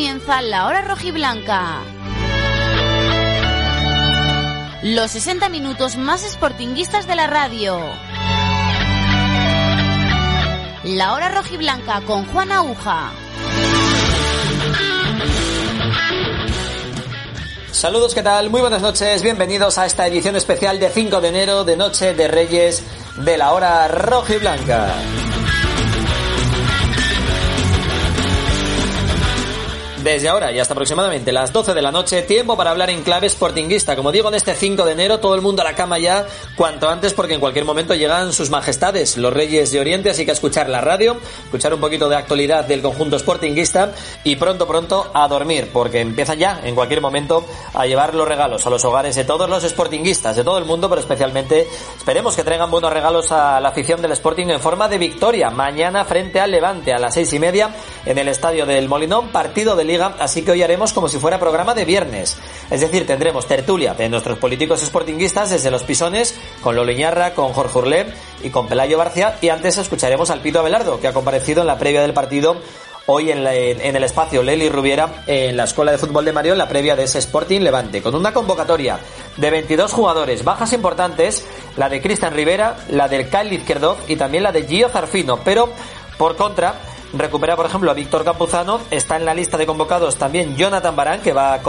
comienza la hora rojiblanca. Los 60 minutos más sportinguistas de la radio. La hora rojiblanca con Juan Aguja. Saludos, ¿qué tal? Muy buenas noches, bienvenidos a esta edición especial de 5 de enero de Noche de Reyes de la hora rojiblanca. Desde ahora y hasta aproximadamente las 12 de la noche, tiempo para hablar en clave sportinguista. Como digo, en este 5 de enero, todo el mundo a la cama ya, cuanto antes, porque en cualquier momento llegan sus majestades, los reyes de Oriente, así que a escuchar la radio, escuchar un poquito de actualidad del conjunto sportinguista y pronto, pronto a dormir, porque empiezan ya, en cualquier momento, a llevar los regalos a los hogares de todos los sportinguistas, de todo el mundo, pero especialmente esperemos que traigan buenos regalos a la afición del Sporting en forma de victoria. Mañana frente al Levante a las seis y media en el estadio del Molinón, partido del así que hoy haremos como si fuera programa de viernes. Es decir, tendremos tertulia de nuestros políticos sportinguistas desde los pisones, con Lolo Iñarra, con Jorge Urlé y con Pelayo Barcia, y antes escucharemos al Pito Abelardo, que ha comparecido en la previa del partido hoy en, la, en, el espacio Leli Rubiera en la Escuela de Fútbol de Mario en la previa de ese Sporting Levante, con una convocatoria de 22 jugadores, bajas importantes, la de Cristian Rivera, la del Kyle Izquierdo y también la de Gio Zarfino, pero por contra recupera, por ejemplo, a Víctor Campuzano. Está en la lista de convocados también Jonathan Barán, que va a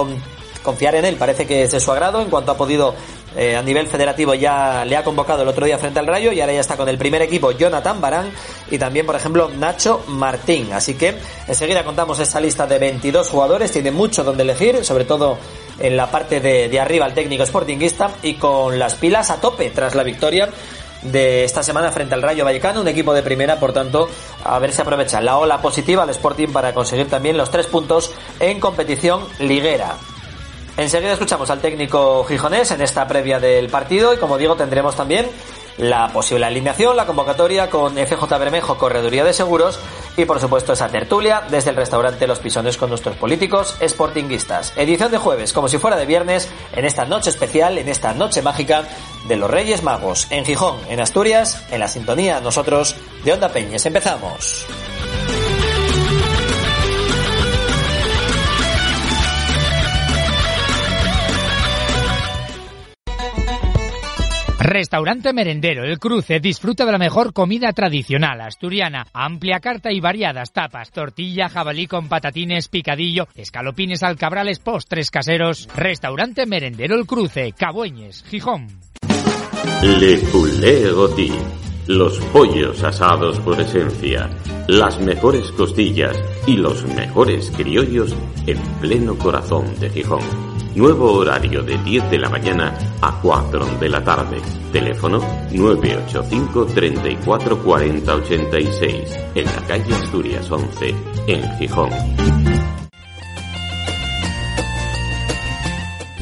confiar en él. Parece que es de su agrado en cuanto ha podido eh, a nivel federativo ya le ha convocado el otro día frente al Rayo y ahora ya está con el primer equipo Jonathan Barán y también por ejemplo Nacho Martín. Así que enseguida contamos esta lista de 22 jugadores, tiene mucho donde elegir, sobre todo en la parte de, de arriba el técnico sportinguista y con las pilas a tope tras la victoria de esta semana frente al Rayo Vallecano, un equipo de primera, por tanto, a ver si aprovecha la ola positiva al Sporting para conseguir también los tres puntos en competición liguera. Enseguida escuchamos al técnico gijonés en esta previa del partido y como digo tendremos también la posible alineación, la convocatoria con FJ Bermejo, Correduría de Seguros y por supuesto esa tertulia desde el restaurante Los Pisones con nuestros políticos sportinguistas. Edición de jueves, como si fuera de viernes, en esta noche especial, en esta noche mágica de los Reyes Magos, en Gijón, en Asturias, en la sintonía nosotros de Onda Peñes. Empezamos. Restaurante Merendero El Cruce disfruta de la mejor comida tradicional asturiana, amplia carta y variadas tapas, tortilla, jabalí con patatines, picadillo, escalopines alcabrales, postres caseros. Restaurante Merendero El Cruce, Cabueñes, Gijón. Le Poulet. Los pollos asados por esencia, las mejores costillas y los mejores criollos en pleno corazón de Gijón. Nuevo horario de 10 de la mañana a 4 de la tarde. Teléfono 985 34 40 86. En la calle Asturias 11, en Gijón.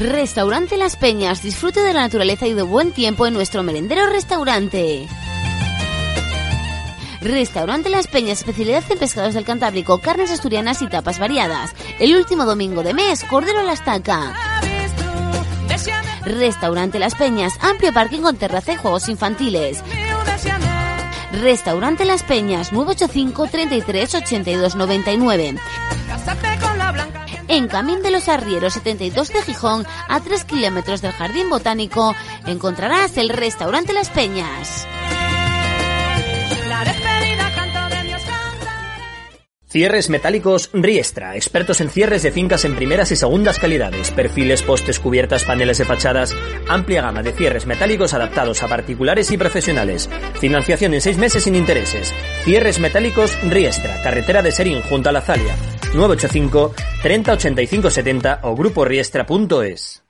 Restaurante Las Peñas. Disfrute de la naturaleza y de buen tiempo en nuestro merendero restaurante. Restaurante Las Peñas, especialidad en pescados del Cantábrico, carnes asturianas y tapas variadas. El último domingo de mes, Cordero a la Estaca. Restaurante Las Peñas, amplio parking con terraza y juegos infantiles. Restaurante Las Peñas, 985 33 82 99. En Camín de los Arrieros 72 de Gijón, a 3 kilómetros del Jardín Botánico, encontrarás el Restaurante Las Peñas. Cierres metálicos Riestra, expertos en cierres de fincas en primeras y segundas calidades, perfiles, postes, cubiertas, paneles de fachadas, amplia gama de cierres metálicos adaptados a particulares y profesionales, financiación en seis meses sin intereses, cierres metálicos Riestra, carretera de Serín junto a la Zalia, 985 30 85 70 o gruporiestra.es.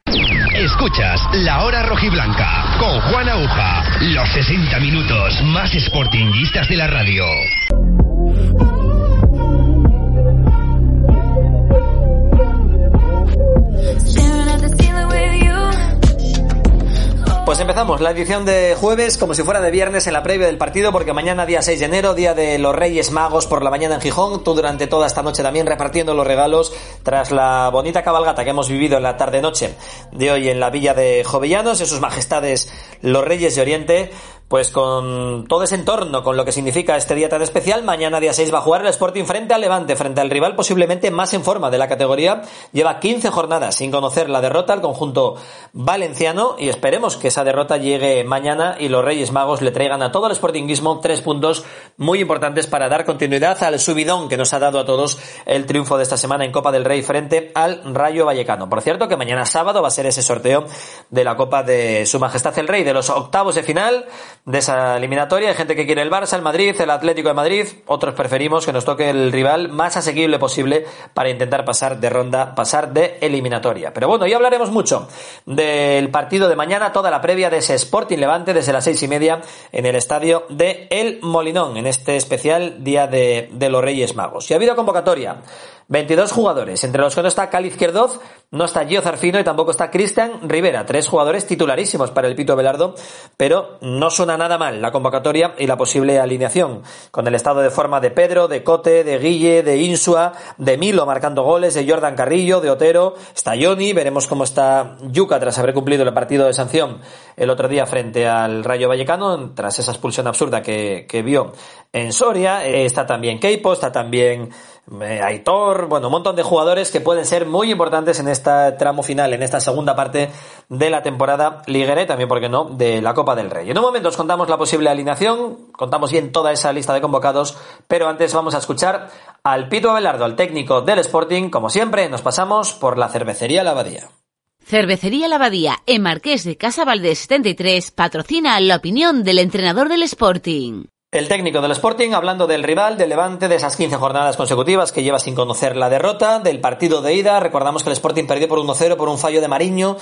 Escuchas La Hora Rojiblanca con Juan Aguja, los 60 minutos más sportinguistas de la radio. Pues empezamos la edición de jueves como si fuera de viernes en la previa del partido porque mañana día 6 de enero, día de los Reyes Magos por la mañana en Gijón, tú durante toda esta noche también repartiendo los regalos tras la bonita cabalgata que hemos vivido en la tarde-noche de hoy en la villa de Jovellanos, en sus majestades los Reyes de Oriente, pues con todo ese entorno, con lo que significa este día tan especial, mañana día 6 va a jugar el Sporting frente al Levante, frente al rival posiblemente más en forma de la categoría. Lleva 15 jornadas sin conocer la derrota al conjunto valenciano y esperemos que esa derrota llegue mañana y los Reyes Magos le traigan a todo el Sportingismo tres puntos muy importantes para dar continuidad al subidón que nos ha dado a todos el triunfo de esta semana en Copa del Rey frente al Rayo Vallecano. Por cierto, que mañana sábado va a ser ese sorteo de la Copa de Su Majestad el Rey, de los octavos de final de esa eliminatoria. Hay gente que quiere el Barça, el Madrid, el Atlético de Madrid. Otros preferimos que nos toque el rival más asequible posible para intentar pasar de ronda, pasar de eliminatoria. Pero bueno, ya hablaremos mucho del partido de mañana, toda la previa de ese Sporting Levante desde las seis y media en el estadio de El Molinón, en este especial Día de, de los Reyes Magos. Y ha habido convocatoria 22 jugadores, entre los que no está Cali Izquierdoz, no está Gio Zarfino y tampoco está Cristian Rivera. Tres jugadores titularísimos para el Pito Velardo, pero no suena nada mal la convocatoria y la posible alineación. Con el estado de forma de Pedro, de Cote, de Guille, de Insua, de Milo marcando goles, de Jordan Carrillo, de Otero, está Johnny, veremos cómo está Yuca tras haber cumplido el partido de sanción el otro día frente al Rayo Vallecano, tras esa expulsión absurda que, que vio en Soria. Está también Keipo, está también eh, Aitor, bueno, un montón de jugadores que pueden ser muy importantes en este tramo final, en esta segunda parte de la temporada liguera y también, ¿por qué no?, de la Copa del Rey. En un momento os contamos la posible alineación, contamos bien toda esa lista de convocados, pero antes vamos a escuchar al Pito Abelardo, al técnico del Sporting. Como siempre, nos pasamos por la cervecería La Abadía. Cervecería La Abadía, en Marqués de Casa Valdés 73, patrocina la opinión del entrenador del Sporting. El técnico del Sporting hablando del rival, del Levante, de esas 15 jornadas consecutivas que lleva sin conocer la derrota, del partido de ida. Recordamos que el Sporting perdió por 1-0 por un fallo de Mariño,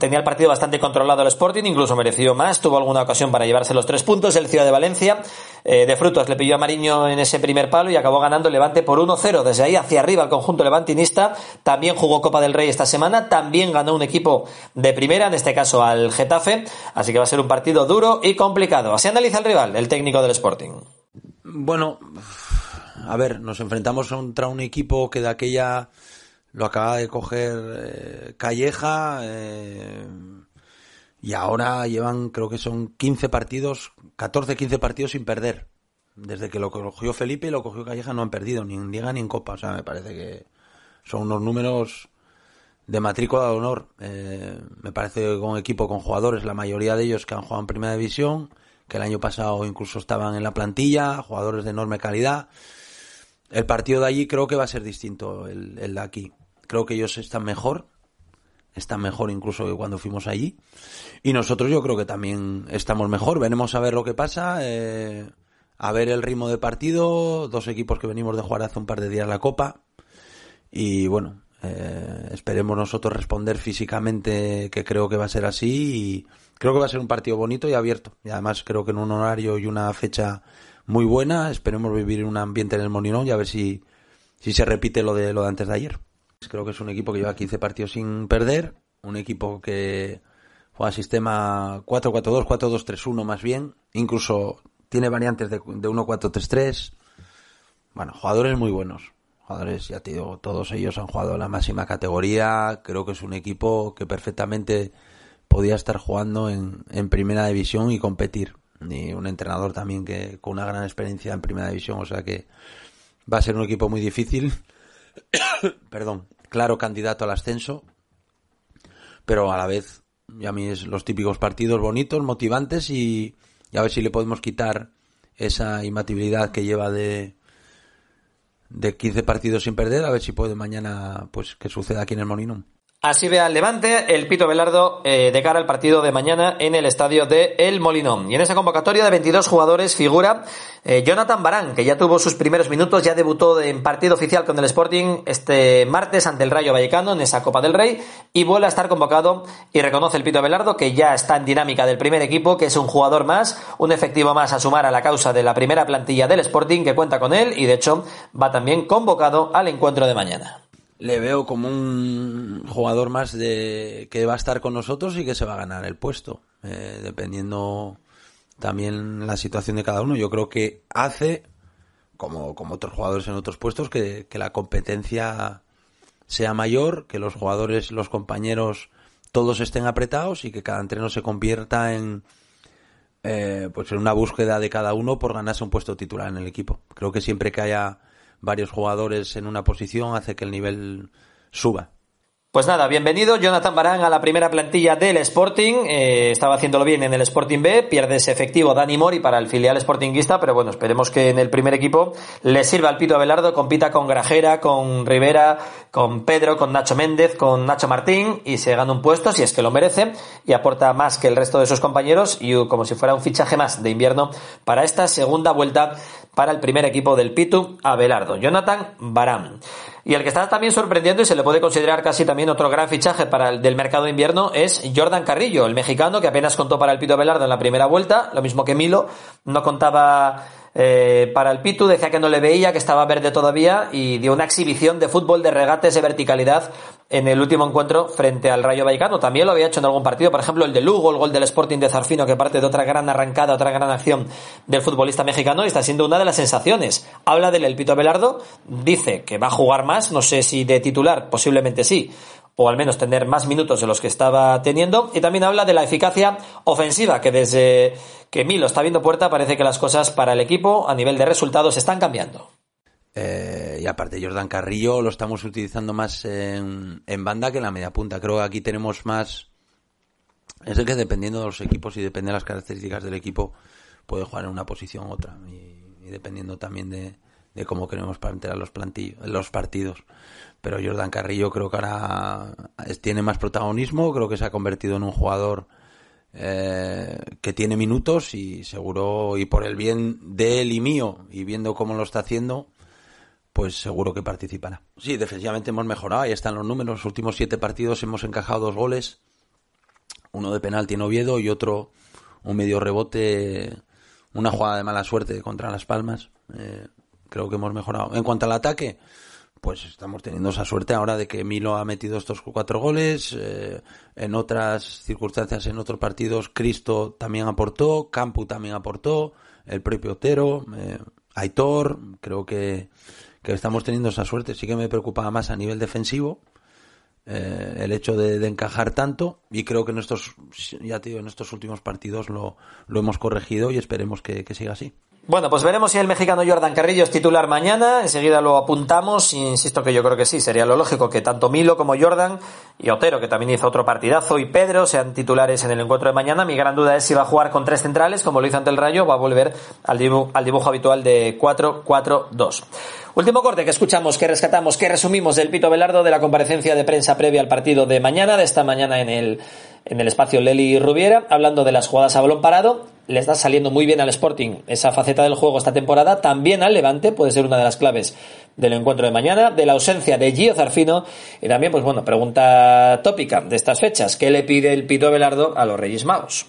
tenía el partido bastante controlado el Sporting, incluso mereció más, tuvo alguna ocasión para llevarse los tres puntos. El Ciudad de Valencia, eh, de frutos, le pilló a Mariño en ese primer palo y acabó ganando el Levante por 1-0. Desde ahí hacia arriba el conjunto levantinista también jugó Copa del Rey esta semana, también ganó un equipo de primera, en este caso al Getafe, así que va a ser un partido duro y complicado. Así analiza el rival, el técnico del Sporting. Bueno, a ver, nos enfrentamos contra un equipo que de aquella lo acaba de coger eh, Calleja eh, y ahora llevan, creo que son 15 partidos, 14, 15 partidos sin perder. Desde que lo cogió Felipe y lo cogió Calleja no han perdido ni en Liga ni en Copa. O sea, me parece que son unos números de matrícula de honor. Eh, me parece que con equipo, con jugadores, la mayoría de ellos que han jugado en Primera División, que el año pasado incluso estaban en la plantilla, jugadores de enorme calidad. El partido de allí creo que va a ser distinto el, de aquí. Creo que ellos están mejor, están mejor incluso que cuando fuimos allí. Y nosotros yo creo que también estamos mejor. Venimos a ver lo que pasa, eh, a ver el ritmo de partido, dos equipos que venimos de jugar hace un par de días la Copa. Y bueno, eh, esperemos nosotros responder físicamente, que creo que va a ser así. Y creo que va a ser un partido bonito y abierto. Y además creo que en un horario y una fecha muy buena. Esperemos vivir un ambiente en el Moninón y a ver si, si se repite lo de, lo de antes de ayer. Creo que es un equipo que lleva 15 partidos sin perder, un equipo que juega sistema 4-4-2, 4-2-3-1 más bien, incluso tiene variantes de, de 1-4-3-3. Bueno, jugadores muy buenos. Jugadores, ya te digo, todos ellos han jugado la máxima categoría. Creo que es un equipo que perfectamente podía estar jugando en, en primera división y competir. Y un entrenador también que con una gran experiencia en primera división, o sea que va a ser un equipo muy difícil perdón, claro candidato al ascenso, pero a la vez, ya a mí es los típicos partidos bonitos, motivantes y, a ver si le podemos quitar esa imbatibilidad que lleva de de 15 partidos sin perder, a ver si puede mañana pues que suceda aquí en el Molinón. Así ve al Levante el Pito Velardo eh, de cara al partido de mañana en el estadio de El Molinón. Y en esa convocatoria de 22 jugadores figura eh, Jonathan Barán, que ya tuvo sus primeros minutos, ya debutó en partido oficial con el Sporting este martes ante el Rayo Vallecano en esa Copa del Rey y vuelve a estar convocado y reconoce el Pito Velardo que ya está en dinámica del primer equipo, que es un jugador más, un efectivo más a sumar a la causa de la primera plantilla del Sporting que cuenta con él y de hecho va también convocado al encuentro de mañana le veo como un jugador más de que va a estar con nosotros y que se va a ganar el puesto, eh, dependiendo también la situación de cada uno. Yo creo que hace, como, como otros jugadores en otros puestos, que, que la competencia sea mayor, que los jugadores, los compañeros, todos estén apretados y que cada entreno se convierta en, eh, pues en una búsqueda de cada uno por ganarse un puesto titular en el equipo. Creo que siempre que haya varios jugadores en una posición hace que el nivel suba. Pues nada, bienvenido Jonathan Barán a la primera plantilla del Sporting. Eh, estaba haciéndolo bien en el Sporting B, pierde ese efectivo Dani Mori para el filial Sportingista, pero bueno, esperemos que en el primer equipo le sirva al Pito Abelardo, compita con Grajera, con Rivera, con Pedro, con Nacho Méndez, con Nacho Martín y se gana un puesto si es que lo merece y aporta más que el resto de sus compañeros y como si fuera un fichaje más de invierno para esta segunda vuelta para el primer equipo del Pitu Abelardo, Jonathan Barán. Y el que está también sorprendiendo y se le puede considerar casi también otro gran fichaje para el del mercado de invierno es Jordan Carrillo, el mexicano que apenas contó para el Pito Belardo en la primera vuelta, lo mismo que Milo, no contaba eh, para el Pitu, decía que no le veía, que estaba verde todavía y dio una exhibición de fútbol de regates de verticalidad en el último encuentro frente al Rayo Vallecano. También lo había hecho en algún partido, por ejemplo el de Lugo, el gol del Sporting de Zarfino, que parte de otra gran arrancada, otra gran acción del futbolista mexicano y está siendo una de las sensaciones. Habla del El Pito Belardo, dice que va a jugar más, no sé si de titular, posiblemente sí, o al menos tener más minutos de los que estaba teniendo. Y también habla de la eficacia ofensiva, que desde que Milo está viendo puerta parece que las cosas para el equipo a nivel de resultados están cambiando. Eh, y aparte Jordan Carrillo lo estamos utilizando más en, banda que en la media punta. Creo que aquí tenemos más... Es el que dependiendo de los equipos y depende de las características del equipo puede jugar en una posición u otra. Y, dependiendo también de, cómo queremos plantear los, los partidos pero Jordan Carrillo creo que ahora tiene más protagonismo, creo que se ha convertido en un jugador eh, que tiene minutos y seguro, y por el bien de él y mío, y viendo cómo lo está haciendo, pues seguro que participará. Sí, defensivamente hemos mejorado, ahí están los números, los últimos siete partidos hemos encajado dos goles, uno de penalti en Oviedo y otro un medio rebote, una jugada de mala suerte contra Las Palmas. Eh, creo que hemos mejorado. En cuanto al ataque, pues estamos teniendo esa suerte ahora de que Milo ha metido estos cuatro goles. Eh, en otras circunstancias, en otros partidos, Cristo también aportó, Campu también aportó, el propio Otero, eh, Aitor. Creo que, que, estamos teniendo esa suerte. Sí que me preocupaba más a nivel defensivo. Eh, el hecho de, encajar tanto y creo que en estos ya te digo, en estos últimos partidos lo, lo hemos corregido y esperemos que siga así. Bueno, pues veremos si el mexicano Jordan Carrillo es titular mañana. Enseguida lo apuntamos. Insisto que yo creo que sí, sería lo lógico que tanto Milo como Jordan y Otero, que también hizo otro partidazo, y Pedro sean titulares en el encuentro de mañana. Mi gran duda es si va a jugar con tres centrales, como lo hizo ante el Rayo, o va a volver al dibujo, al dibujo habitual de 4-4-2. Último corte que escuchamos, que rescatamos, que resumimos del Pito Velardo de la comparecencia de prensa previa al partido de mañana, de esta mañana en el, en el espacio Leli Rubiera, hablando de las jugadas a balón parado. Le está saliendo muy bien al Sporting esa faceta del juego esta temporada. También al Levante puede ser una de las claves del encuentro de mañana. De la ausencia de Gio Zarfino. Y también, pues bueno, pregunta tópica de estas fechas. ¿Qué le pide el Pito Velardo a los Reyes Magos?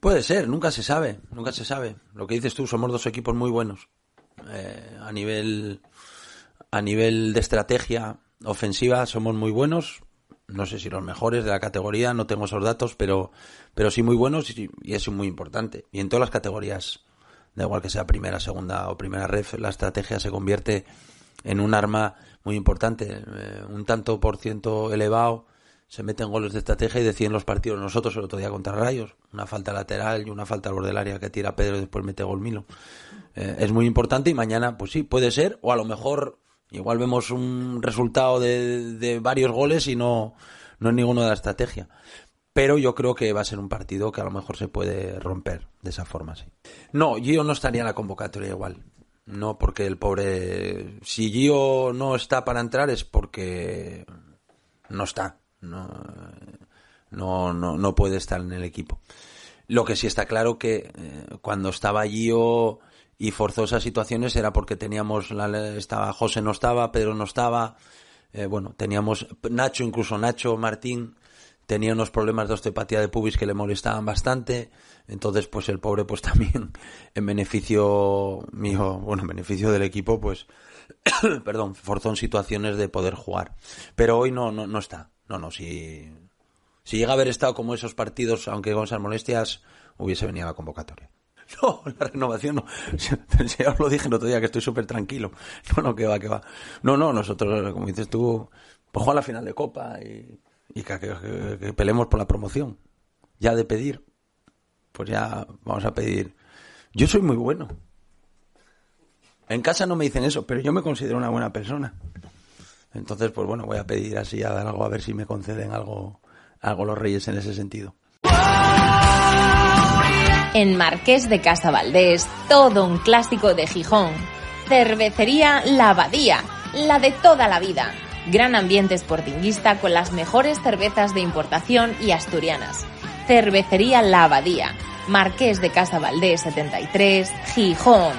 Puede ser, nunca se sabe, nunca se sabe. Lo que dices tú, somos dos equipos muy buenos. Eh, a nivel a nivel de estrategia ofensiva somos muy buenos no sé si los mejores de la categoría no tengo esos datos pero pero sí muy buenos y, es muy importante. Y en todas las categorías da igual que sea primera segunda o primera ref la estrategia se convierte en un arma muy importante. Eh, un tanto por ciento elevado se meten goles de estrategia y deciden los partidos. Nosotros el otro día contra Rayos una falta lateral y una falta al borde del área que tira Pedro y después mete gol Milo. Eh, es muy importante y mañana, pues sí, puede ser, o a lo mejor igual vemos un resultado de, varios goles y no, no es ninguno de la estrategia. Pero yo creo que va a ser un partido que a lo mejor se puede romper de esa forma, sí. No, Gio no estaría en la convocatoria igual. No, porque el pobre. Si Gio no está para entrar es porque no está. No, no, no, puede estar en el equipo. Lo que sí está claro que eh, cuando estaba Gio y forzó esas situaciones era porque teníamos la, estaba José no estaba Pedro no estaba eh, bueno teníamos Nacho incluso Nacho Martín tenía unos problemas de osteopatía de pubis que le molestaban bastante. Entonces pues el pobre pues también en beneficio mío bueno en beneficio del equipo pues perdón forzó en situaciones de poder jugar. Pero hoy no no, no está. No no si si llega a haber estado como esos partidos aunque con esas molestias hubiese venido a la convocatoria No, la renovación no. Ya os lo dije el otro día que estoy súper tranquilo. No, no, que va, que va. No, no, nosotros, como dices tú, pues juega la final de Copa y, que, que, peleemos por la promoción. Ya de pedir. pues ya vamos a pedir. Yo soy muy bueno. En casa no me dicen eso, pero yo me considero una buena persona. Entonces, pues bueno, voy a pedir así a algo a ver si me conceden algo, algo los reyes en ese sentido. En Marqués de Casa Valdés, todo un clásico de Gijón. Cervecería La Abadía, la de toda la vida. Gran ambiente sportinguista con las mejores cervezas de importación y asturianas. Cervecería La Abadía, Marqués de Casa Valdés 73, Gijón.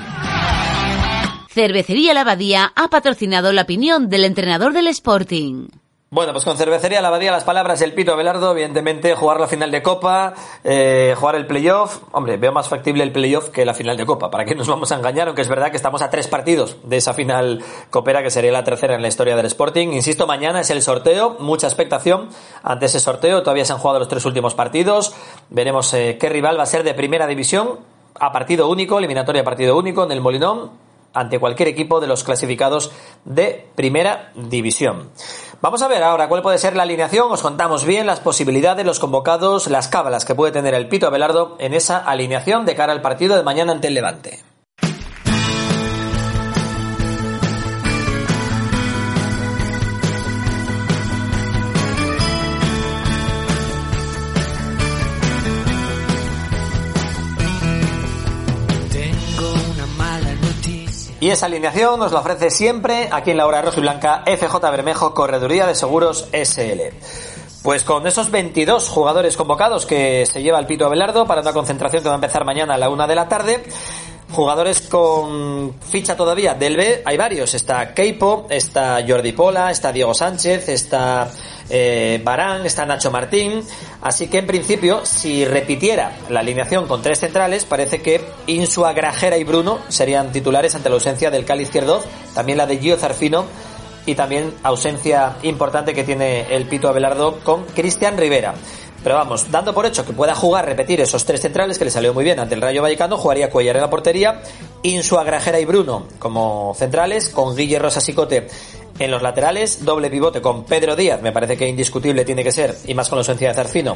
Cervecería La Abadía ha patrocinado la opinión del entrenador del Sporting. Bueno, pues con Cervecería La las palabras del Pito Abelardo, evidentemente jugar la final de Copa, eh, jugar el playoff, hombre, veo más factible el playoff que la final de Copa, para que nos vamos a engañar, aunque es verdad que estamos a tres partidos de esa final copera que sería la tercera en la historia del Sporting. Insisto, mañana es el sorteo, mucha expectación ante ese sorteo, todavía se han jugado los tres últimos partidos, veremos eh, qué rival va a ser de primera división, a partido único, eliminatoria a partido único en el Molinón, ante cualquier equipo de los clasificados de primera división. Vamos a ver ahora cuál puede ser la alineación. Os contamos bien las posibilidades, los convocados, las cábalas que puede tener el Pito Abelardo en esa alineación de cara al partido de mañana ante el Levante. Y esa alineación nos la ofrece siempre aquí en la hora roja y blanca FJ Bermejo Correduría de Seguros SL. Pues con esos 22 jugadores convocados que se lleva el Pito Abelardo para una concentración que va a empezar mañana a la una de la tarde, Jugadores con ficha todavía del B, hay varios. Está Keipo, está Jordi Pola, está Diego Sánchez, está eh, Barán, está Nacho Martín. Así que en principio, si repitiera la alineación con tres centrales, parece que Insua, Grajera y Bruno serían titulares ante la ausencia del Cali izquierdo, también la de Gio Zarfino y también ausencia importante que tiene el Pito Abelardo con Cristian Rivera. Pero vamos, dando por hecho que pueda jugar, repetir esos tres centrales que le salió muy bien ante el Rayo Vallecano, jugaría Cuellar en la portería, Insua, Grajera y Bruno como centrales, con Guille Rosa Sicote en los laterales, doble pivote con Pedro Díaz, me parece que indiscutible tiene que ser, y más con la ausencia de Zarfino,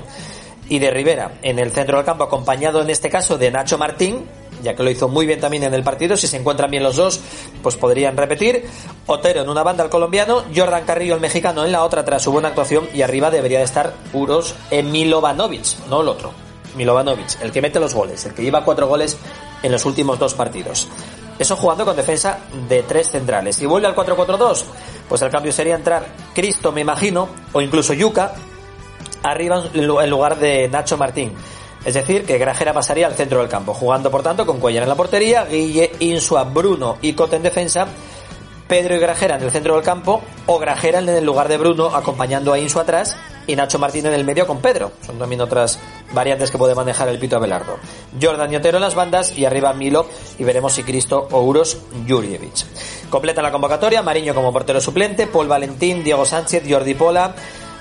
y de Rivera en el centro del campo, acompañado en este caso de Nacho Martín, ya que lo hizo muy bien también en el partido. Si se encuentran bien los dos, pues podrían repetir. Otero en una banda el colombiano, Jordan Carrillo el mexicano en la otra tras su buena actuación y arriba debería de estar Uros Milovanovic, no el otro. Milovanovic, el que mete los goles, el que lleva cuatro goles en los últimos dos partidos. Eso jugando con defensa de tres centrales. Si vuelve al 4-4-2, pues el cambio sería entrar Cristo, me imagino, o incluso Yuca, arriba en lugar de Nacho Martín. Es decir, que Grajera pasaría al centro del campo, jugando por tanto con Cuellar en la portería, Guille, Insua, Bruno y Cote en defensa, Pedro y Grajera en el centro del campo, o Grajera en el lugar de Bruno acompañando a Insua atrás y Nacho Martín en el medio con Pedro. Son también otras variantes que puede manejar el Pito Abelardo. Jordan y Otero en las bandas y arriba Milo y veremos si Cristo o Uros Jurjevic. Completa la convocatoria, Mariño como portero suplente, Paul Valentín, Diego Sánchez, Jordi Pola,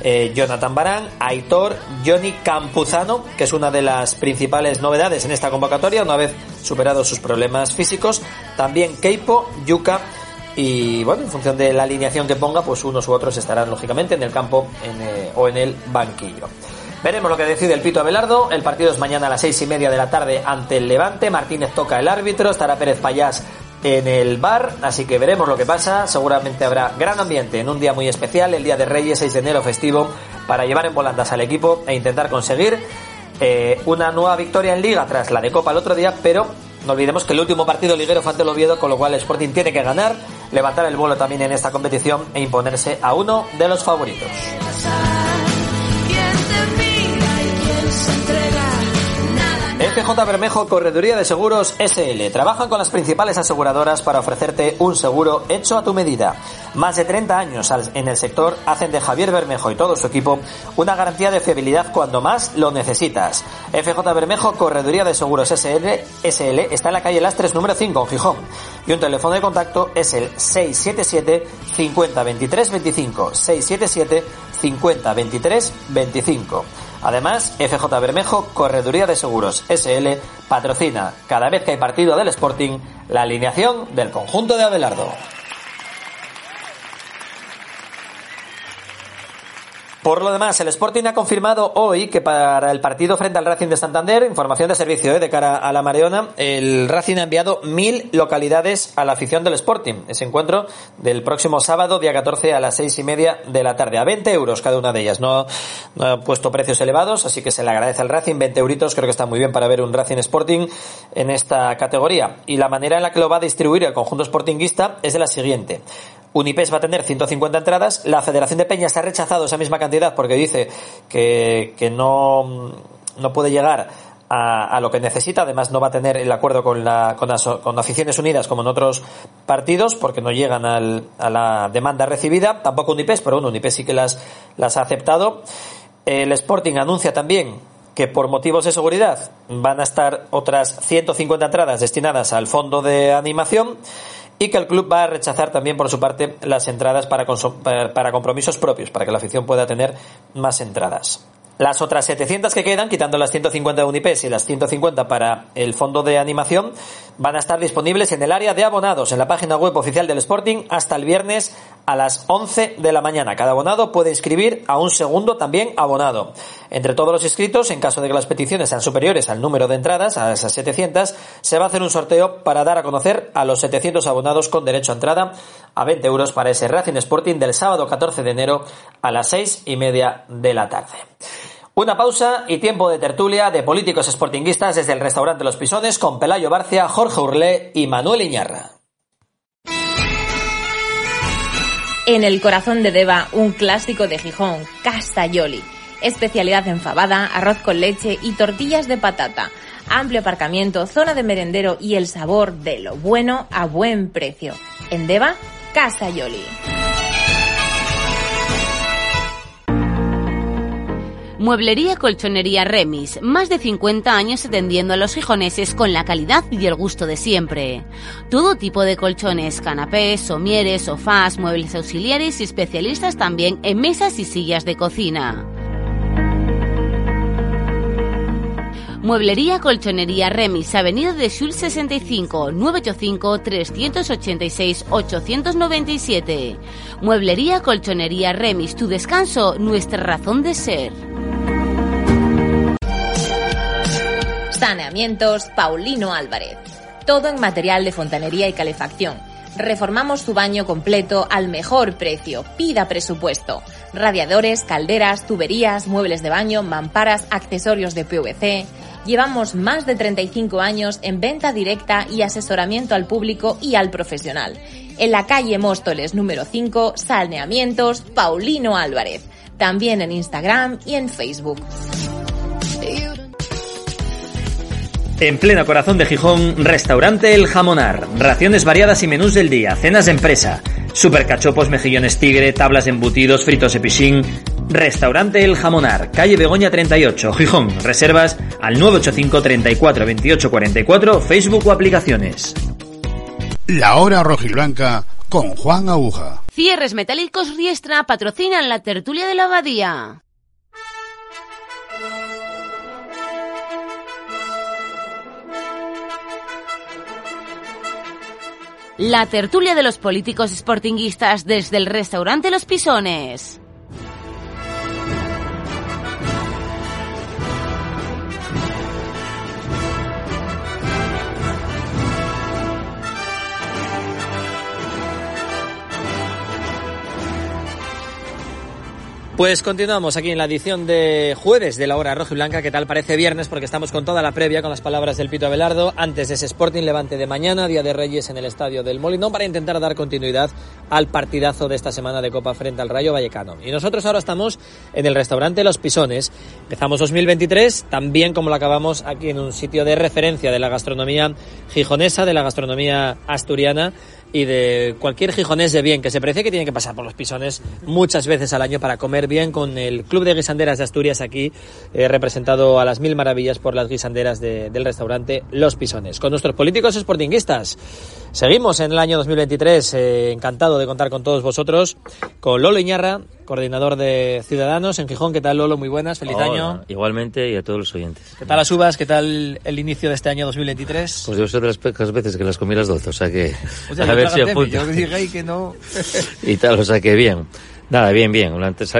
eh, Jonathan Barán, Aitor, Johnny Campuzano, que es una de las principales novedades en esta convocatoria, una vez superados sus problemas físicos, también Keipo, Yuka, y bueno, en función de la alineación que ponga, pues unos u otros estarán lógicamente en el campo eh, o en el banquillo. Veremos lo que decide el Pito Abelardo. El partido es mañana a las seis y media de la tarde ante el Levante. Martínez toca el árbitro, estará Pérez Payás en el bar, así que veremos lo que pasa. Seguramente habrá gran ambiente en un día muy especial, el día de Reyes, 6 de enero festivo, para llevar en volandas al equipo e intentar conseguir eh, una nueva victoria en Liga tras la de Copa el otro día, pero no olvidemos que el último partido liguero fue ante el Oviedo, con lo cual Sporting tiene que ganar, levantar el vuelo también en esta competición e imponerse a uno de los favoritos. FJ Bermejo Correduría de Seguros SL. Trabajan con las principales aseguradoras para ofrecerte un seguro hecho a tu medida. Más de 30 años en el sector hacen de Javier Bermejo y todo su equipo una garantía de fiabilidad cuando más lo necesitas. FJ Bermejo Correduría de Seguros SL, SL está en la calle Lastres número 5 en Gijón. Y un teléfono de contacto es el 677 50 23 25 677 50 23 25. Además, FJ Bermejo, Correduría de Seguros SL, patrocina cada vez que hay partido del Sporting la alineación del conjunto de Abelardo. Por lo demás, el Sporting ha confirmado hoy que para el partido frente al Racing de Santander, información de servicio ¿eh? de cara a la Mareona, el Racing ha enviado mil localidades a la afición del Sporting. Ese encuentro del próximo sábado, día 14 a las seis y media de la tarde, a 20 euros cada una de ellas. No, ha puesto precios elevados, así que se le agradece al Racing. 20 euritos creo que está muy bien para ver un Racing Sporting en esta categoría. Y la manera en la que lo va a distribuir el conjunto sportinguista es de la siguiente. Unipes va a tener 150 entradas. La Federación de Peñas ha rechazado esa misma cantidad porque dice que, no, no puede llegar a, a, lo que necesita. Además, no va a tener el acuerdo con, la, con, las, con Aficiones Unidas como en otros partidos porque no llegan al, a la demanda recibida. Tampoco Unipes, pero bueno, Unipes sí que las, las ha aceptado. El Sporting anuncia también que por motivos de seguridad van a estar otras 150 entradas destinadas al fondo de animación y que el club va a rechazar también por su parte las entradas para, para compromisos propios, para que la afición pueda tener más entradas. Las otras 700 que quedan, quitando las 150 de Unipes y las 150 para el fondo de animación, van a estar disponibles en el área de abonados, en la página web oficial del Sporting, hasta el viernes a las 11 de la mañana. Cada abonado puede inscribir a un segundo también abonado. Entre todos los inscritos, en caso de que las peticiones sean superiores al número de entradas, a esas 700, se va a hacer un sorteo para dar a conocer a los 700 abonados con derecho a entrada a 20 euros para ese Racing Sporting del sábado 14 de enero a las 6 y media de la tarde. Una pausa y tiempo de tertulia de políticos sportinguistas desde el restaurante Los Pisones con Pelayo Barcia, Jorge Urlé y Manuel Iñarra. En el corazón de Deva, un clásico de Gijón, Castelloli. Especialidad en fabada, arroz con leche y tortillas de patata. Amplio aparcamiento, zona de merendero y el sabor de lo bueno a buen precio. En Deva, Castelloli. Mueblería Colchonería Remis, más de 50 años atendiendo a los gijoneses con la calidad y el gusto de siempre. Todo tipo de colchones, canapés, somieres, sofás, muebles auxiliares y especialistas también en mesas y sillas de cocina. Mueblería Colchonería Remis, Avenida de Sul 65, 985-386-897. Mueblería Colchonería Remis, tu descanso, nuestra razón de ser. Saneamientos Paulino Álvarez. Todo en material de fontanería y calefacción. Reformamos su baño completo al mejor precio. Pida presupuesto. Radiadores, calderas, tuberías, muebles de baño, mamparas, accesorios de PVC. Llevamos más de 35 años en venta directa y asesoramiento al público y al profesional. En la calle Móstoles número 5, Saneamientos Paulino Álvarez. También en Instagram y en Facebook. En pleno corazón de Gijón, restaurante El Jamonar. Raciones variadas y menús del día, cenas de empresa, supercachopos, mejillones tigre, tablas de embutidos, fritos de pichín. Restaurante El Jamonar, calle Begoña 38, Gijón. Reservas al 985 34 28 44, Facebook o aplicaciones. La hora rojiblanca con Juan Aguja. Cierres Metálicos Riestra patrocinan la tertulia de la abadía. La tertulia de los políticos sportinguistas desde el restaurante Los Pisones. Pues continuamos aquí en la edición de jueves de la hora roja y blanca. ¿Qué tal parece viernes? Porque estamos con toda la previa, con las palabras del Pito Abelardo. Antes de ese Sporting Levante de mañana, Día de Reyes en el estadio del Molinón, para intentar dar continuidad al partidazo de esta semana de Copa frente al Rayo Vallecano. Y nosotros ahora estamos en el restaurante Los Pisones. Empezamos 2023, también como lo acabamos aquí en un sitio de referencia de la gastronomía gijonesa, de la gastronomía asturiana y de cualquier gijonés de bien que se precie que tiene que pasar por los pisones muchas veces al año para comer bien con el Club de Guisanderas de Asturias aquí, eh, representado a las mil maravillas por las guisanderas de, del restaurante Los Pisones. Con nuestros políticos sportinguistas. Seguimos en el año 2023, eh, encantado de contar con todos vosotros, con Lolo Iñarra, coordinador de Ciudadanos en Gijón. ¿Qué tal, Lolo? Muy buenas, feliz Hola, año. Igualmente y a todos los oyentes. ¿Qué tal las uvas? ¿Qué tal el inicio de este año 2023? Pues yo soy de las pocas veces que las comí las 12, o sea que O sea, a ver si apunto. yo dije que no. y tal, o sea que bien. Nada, bien, bien.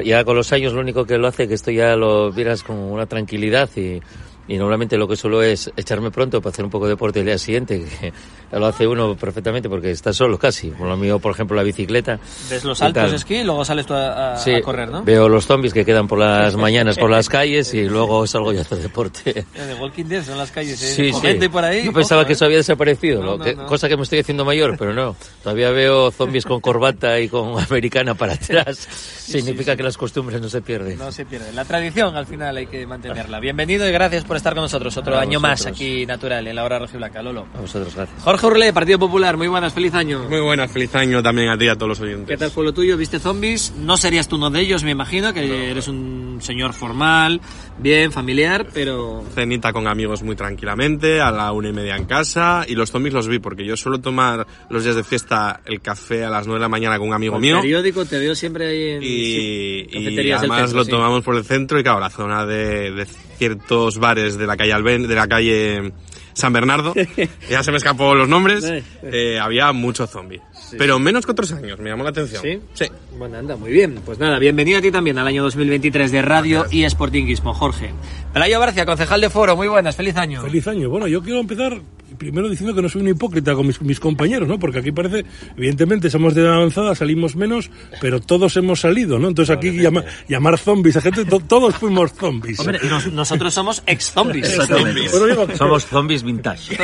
Ya con los años lo único que lo hace es que esto ya lo vieras con una tranquilidad y, y normalmente lo que suelo es echarme pronto para hacer un poco de deporte el día siguiente, que lo hace uno perfectamente porque está solo casi. Por lo mío, por ejemplo, la bicicleta. Ves los saltos de esquí y luego sales tú a, a, Sí, a correr, ¿no? Veo los zombies que quedan por las mañanas por las calles y luego salgo yo a hacer deporte. De Walking Dead son las calles, ¿eh? Sí, sí. por ahí. Yo pensaba ojo, que ¿eh? eso había desaparecido, No, lo no, que- no. cosa que me estoy haciendo mayor, pero no. Todavía veo zombies con corbata y con americana para atrás. Significa que las costumbres no se pierden. No se pierde. La tradición al final hay que mantenerla. Bienvenido y gracias por estar con nosotros otro A año más aquí natural en la hora rojiblanca, Lolo. A vosotros, gracias. Jorge Urlé, Partido Popular, muy buenas, feliz año. Muy buenas, feliz año también a ti y a todos los oyentes. ¿Qué tal fue lo tuyo? ¿Viste zombies? No serías tú uno de ellos, me imagino, que eres un señor formal, bien, familiar, pero... Cenita con amigos muy tranquilamente, a la una y media en casa, y los zombies los vi, porque yo suelo tomar los días de fiesta el café a las nueve de la mañana con un amigo el mío. periódico te veo siempre ahí en Y, y cafeterías del además centro, lo sí. tomamos por el centro y claro, la zona de, de ciertos bares de la calle Alben, de la calle San Bernardo, ya se me escapó los nombres, eh, había mucho zombie. Pero menos que otros años, me llamó la atención. ¿Sí? Sí. Bueno, anda, muy bien. Pues nada, bienvenido a ti también al año 2023 de Radio y Sportinguismo, Jorge. Pelayo Barcia, concejal de Foro, muy buenas, feliz año. Feliz año. Bueno, yo quiero empezar primero diciendo que no soy un hipócrita con mis, mis compañeros, ¿no? Porque aquí parece, evidentemente, somos de edad avanzada, salimos menos, pero todos hemos salido, ¿no? Entonces aquí llama- llamar zombies a gente, to- todos fuimos zombies. Hombre, nos- nosotros somos ex-zombies. Bueno, digo, Somos zombies vintage.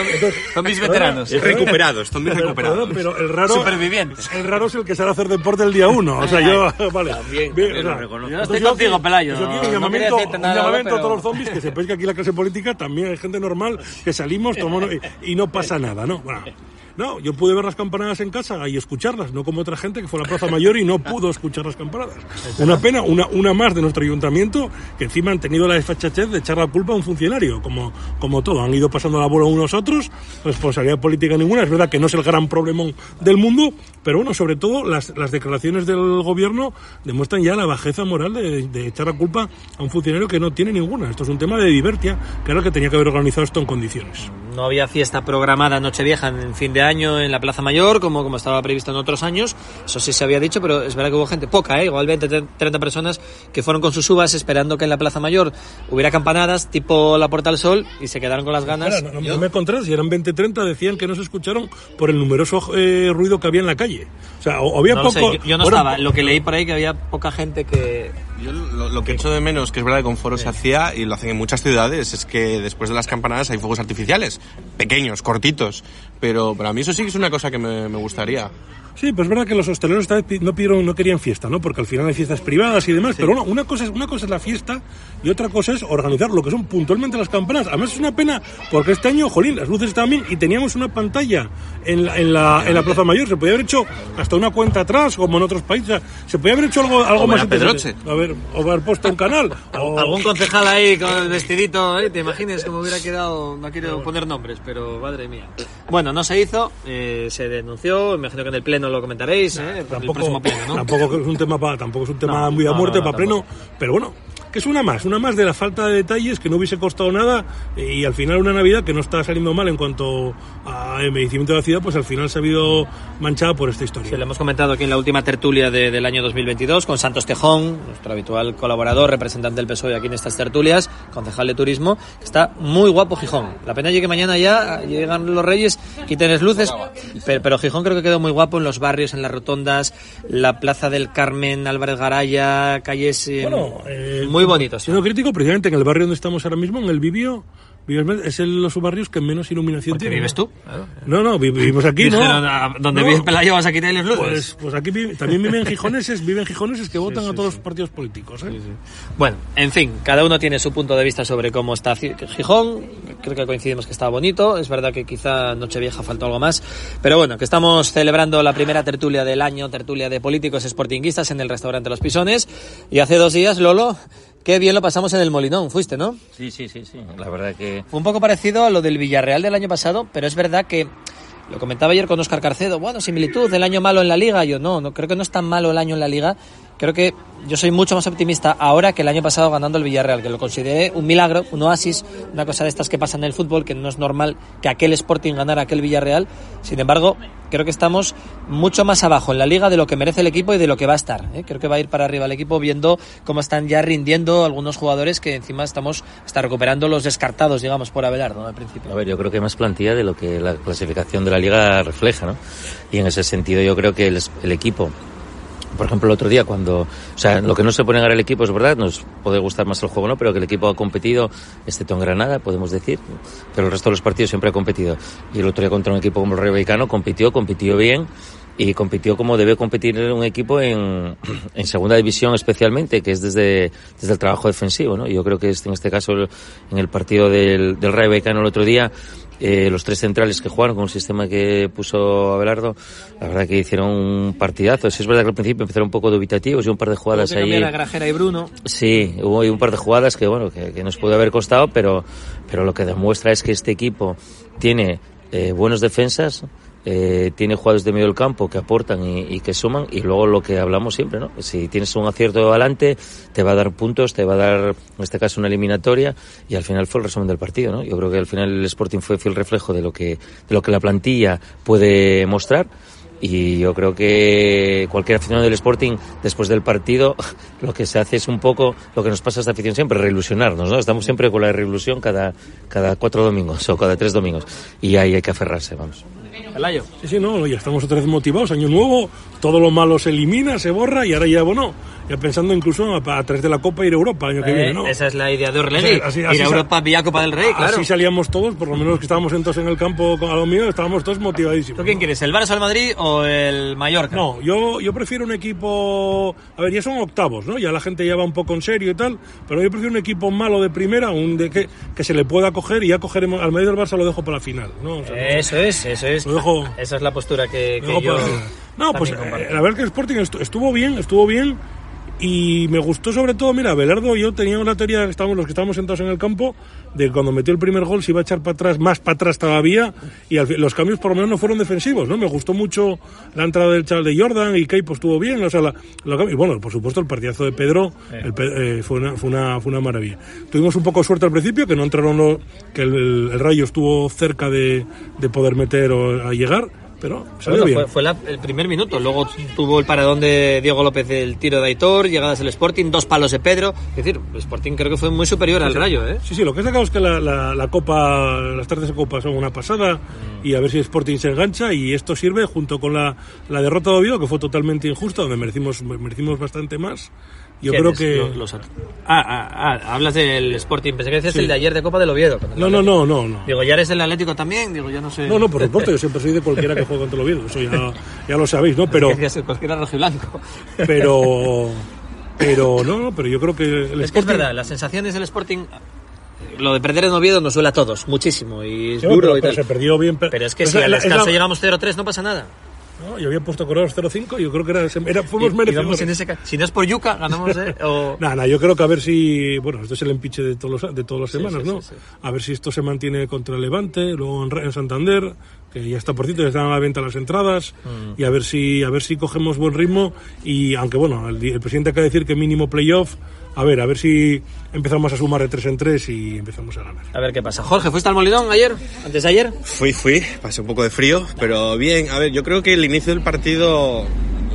Zombies veteranos. Recuperados, zombies pero, recuperados. pero- pero el raro, Supervivientes. el raro es el que sale a hacer deporte el día uno. O sea, yo, vale. También, Bien, también o lo sea, reconozco. Yo estoy entonces contigo, aquí- Pelayo. aquí un No llamamiento, quería decirte un nada, llamamiento pero- a todos los zombies, que sepáis que aquí en la clase política también hay gente normal, que salimos tomamos, y, y no pasa nada, ¿no? Bueno, no, yo pude ver las campanadas en casa y escucharlas, no como otra gente que fue a la Plaza Mayor y no pudo escuchar las campanadas. Una pena, una, una más de nuestro ayuntamiento, que encima han tenido la desfachatez de echar la culpa a un funcionario, como, como todo. Han ido pasando la bola unos a otros, responsabilidad política ninguna. Es verdad que no es el gran problema del mundo, pero bueno, sobre todo las, las declaraciones del gobierno demuestran ya la bajeza moral de, de echar la culpa a un funcionario que no tiene ninguna. Esto es un tema de divertia, que era el que tenía que haber organizado esto en condiciones. No había fiesta programada Nochevieja en fin de año en la Plaza Mayor, como, como estaba previsto en otros años. Eso sí se había dicho, pero es verdad que hubo gente, poca, ¿eh? igual 20, 30 personas, que fueron con sus uvas esperando que en la Plaza Mayor hubiera campanadas tipo la Puerta al Sol y se quedaron con las ganas. Claro, no, no- no me encontré, si eran 20-30, decían que no se escucharon por el numeroso eh, ruido que había en la calle. O sea, o, había No poco. sé, yo, yo no bueno, estaba. Lo que leí por ahí que había poca gente que. Lo que echo de menos, que es verdad que con foro se hacía y lo hacen en muchas ciudades, es que después de las campanadas hay fuegos artificiales, pequeños, cortitos, pero para mí eso sí que es una cosa que me, me gustaría. Sí, pues es verdad que los hosteleros esta vez no pidieron, no querían fiesta, ¿no? Porque al final hay fiestas privadas y demás. Pero bueno, una cosa es, una cosa es la fiesta y otra cosa es organizar lo que son puntualmente las campanas. Además es una pena porque este año, jolín, las luces estaban bien y teníamos una pantalla en la, en la, en la Plaza Mayor. Se podía haber hecho hasta una cuenta atrás, como en otros países. O sea, se podía haber hecho algo, algo O más interesante. Pedroche. A ver, o haber puesto un canal. o- Algún concejal ahí con el vestidito, ¿eh? te imagines cómo hubiera quedado. No quiero poner nombres, pero madre mía. Bueno, no se hizo, eh, se denunció. Imagino que en el pleno lo comentaréis, ¿eh? el tampoco, próximo pleno, ¿no? tampoco es un tema pa- tampoco es un tema No, muy a muerte para pleno, pero bueno, que es una más, una más de la falta de detalles que no hubiese costado nada y al final una Navidad que no está saliendo mal en cuanto a embellecimiento de la ciudad, pues al final se ha habido manchada por esta historia. Sí, lo hemos comentado aquí en la última tertulia de- del año 2022 con Santos Tejón, nuestro habitual colaborador, representante del PSOE aquí en estas tertulias, concejal de turismo, que está muy guapo Gijón. La pena es que mañana ya llegan los reyes, quiten las luces, pero, pero Gijón creo que quedó muy guapo en los barrios, en las rotondas, la plaza del Carmen, Álvarez Garaya, calles eh, Bueno, eh, muy bonitos. Siendo crítico, precisamente en el barrio donde estamos ahora mismo, en el Vivio, Vives- es el los barrios que menos iluminación Porque tiene. vives tú. No, no, vi- vivimos aquí, ¿no? Dijeron, "Ah, donde No. vive Pelayo vas a quitar las luces. Pues, pues aquí vi- también viven gijoneses, viven gijoneses que votan a todos los partidos políticos. ¿eh? Bueno, en fin, cada uno tiene su punto de vista sobre cómo está Gijón. Creo que coincidimos que está bonito. Es verdad que quizá Nochevieja faltó algo más. Pero bueno, que estamos celebrando la primera tertulia del año, tertulia de políticos sportinguistas en el restaurante Los Pisones. Y hace dos días, Lolo, qué bien lo pasamos en el Molinón. Fuiste, ¿no? Sí, sí, sí, sí. La verdad que... Fue un poco parecido a lo del Villarreal del año pasado, pero es verdad que lo comentaba ayer con Oscar Carcedo, bueno, similitud, el año malo en la liga, yo no, no creo que no es tan malo el año en la liga creo que yo soy mucho más optimista ahora que el año pasado ganando el Villarreal, que lo consideré un milagro, un oasis, una cosa de estas que pasan en el fútbol, que no es normal que aquel Sporting ganara aquel Villarreal. Sin embargo, creo que estamos mucho más abajo en la liga de lo que merece el equipo y de lo que va a estar. ¿eh? Creo que va a ir para arriba el equipo viendo cómo están ya rindiendo algunos jugadores que encima estamos está recuperando los descartados, digamos, por Abelardo al principio. A ver, yo creo que hay más plantilla de lo que la clasificación de la liga refleja, ¿no? Y en ese sentido yo creo que el, el equipo por ejemplo, el otro día cuando, o sea, lo que no se pone negar el equipo es verdad, nos puede gustar más el juego, ¿no? Pero que el equipo ha competido, excepto en Granada, podemos decir, pero el resto de los partidos siempre ha competido. Y el otro día contra un equipo como el Rayo Vallecano compitió, compitió bien y compitió como debe competir un equipo en, en segunda división especialmente, que es desde, desde el trabajo defensivo, ¿no? Yo creo que en este caso en el partido del, del Rayo Vallecano el otro día eh, los tres centrales que jugaron con el sistema que puso Abelardo, la verdad que hicieron un partidazo. Sí, es verdad que al principio empezaron un poco dubitativos y un par de jugadas que ahí. cambiar a Grajera y Bruno. Sí, hubo un par de jugadas que bueno, que, que nos puede haber costado, pero, pero lo que demuestra es que este equipo tiene eh, buenos defensas, eh, tiene jugadores de medio del campo que aportan y, y, que suman y luego lo que hablamos siempre, ¿no? Si tienes un acierto adelante, te va a dar puntos, te va a dar, en este caso, una eliminatoria y al final fue el resumen del partido, ¿no? Yo creo que al final el Sporting fue fiel reflejo de lo que, de lo que la plantilla puede mostrar y yo creo que cualquier aficionado del Sporting después del partido lo que se hace es un poco lo que nos pasa a esta afición siempre reilusionarnos ¿no? estamos siempre con la reilusión cada, cada cuatro domingos o cada tres domingos y ahí hay que aferrarse vamos Pelayo. Sí, sí, no, ya estamos otra vez motivados. Año nuevo, todo lo malo se elimina, se borra y ahora ya, bueno, ya pensando incluso a, a través de la Copa ir a Europa año que Eh, viene, ¿no? Esa es la idea de Orlegui. Así- Ir a Europa vía Copa del Rey, claro. Así salíamos todos, por lo menos los que estábamos entonces en el campo a lo mío, estábamos todos motivadísimos. ¿Tú quién quieres, el Barça, el Madrid o el Mallorca? No, yo, yo prefiero un equipo. A ver, ya son octavos, ¿no? Ya la gente ya va un poco en serio y tal. Pero yo prefiero un equipo malo de primera, un de que, que se le pueda coger y ya cogeremos. Al medio del Barça lo dejo para la final, ¿no? O sea, Eso es, eso es. Lo dejo- Esa es la postura que, que yo. no, pues eh, la verdad es que el Sporting estu- estuvo bien, estuvo bien. Y me gustó sobre todo, mira, Belardo y yo teníamos la teoría, que estábamos, los que estábamos sentados en el campo, de que cuando metió el primer gol se iba a echar para atrás, más para atrás todavía, y al los cambios por lo menos no fueron defensivos, ¿no? Me gustó mucho la entrada del chaval de Jordan y Keipo estuvo bien, o sea, la- la- y bueno, por supuesto el partidazo de Pedro el eh, fue, una, fue, una, fue una maravilla. Tuvimos un poco de suerte al principio, que no entraron los, que el, el- el Rayo estuvo cerca de, de poder meter o a llegar, pero salió Bueno, bien. fue, fue la- el primer minuto, luego tuvo el paradón de Diego López del tiro de Aitor, llegadas del Sporting, dos palos de Pedro. Es decir, el Sporting creo que fue muy superior al Rayo, ¿eh? Sí, sí, lo que he sacado es que la, la, la Copa, las tardes de Copa son una pasada y a ver si Sporting se engancha y esto sirve junto con la, la derrota de Oviedo, que fue totalmente injusta, donde merecimos, merecimos bastante más. Yo creo que... Los- los ah, ah, ah, hablas del Sporting, pensé que decías Sí. el de ayer de Copa del Oviedo. No, no, no, no, no. Digo, ¿ya eres del Atlético también? Digo, yo no sé. No, no, por supuesto, yo siempre soy de cualquiera que juegue contra el Oviedo, eso ya, ya lo sabéis, ¿no? Pero, cualquiera rojiblanco. pero, pero, no, no, pero yo creo que el Es que es verdad, las sensaciones del Sporting, lo de perder en Oviedo nos duele a todos, muchísimo, y es Sí, duro pero, y pero tal. se perdió bien. Pero es que Pero si es al es descanso la- llegamos 0-3 no pasa nada. No, yo había puesto correos 0-5 y yo creo que era, era, fuimos Y- merecedores. en ese si no es por Yuca, ganamos, ¿eh? O... Nada, nada, yo creo que a ver si. Bueno, esto es el empiche de, todos los, de todas las Sí, semanas, sí, ¿no? sí. A ver si esto se mantiene contra el Levante, luego en, en Santander, que ya está por cierto, ya están a la venta las entradas, Mm. y a ver si a ver si cogemos buen ritmo. Y aunque, bueno, el, el presidente acaba de decir que mínimo playoff, a ver, a ver si empezamos a sumar de tres en tres y empezamos a ganar. A ver qué pasa. Jorge, ¿fuiste al Molinón ayer? ¿Antes de ayer? Fui, fui, pasé un poco de frío, pero bien, a ver, yo creo que el inicio del partido,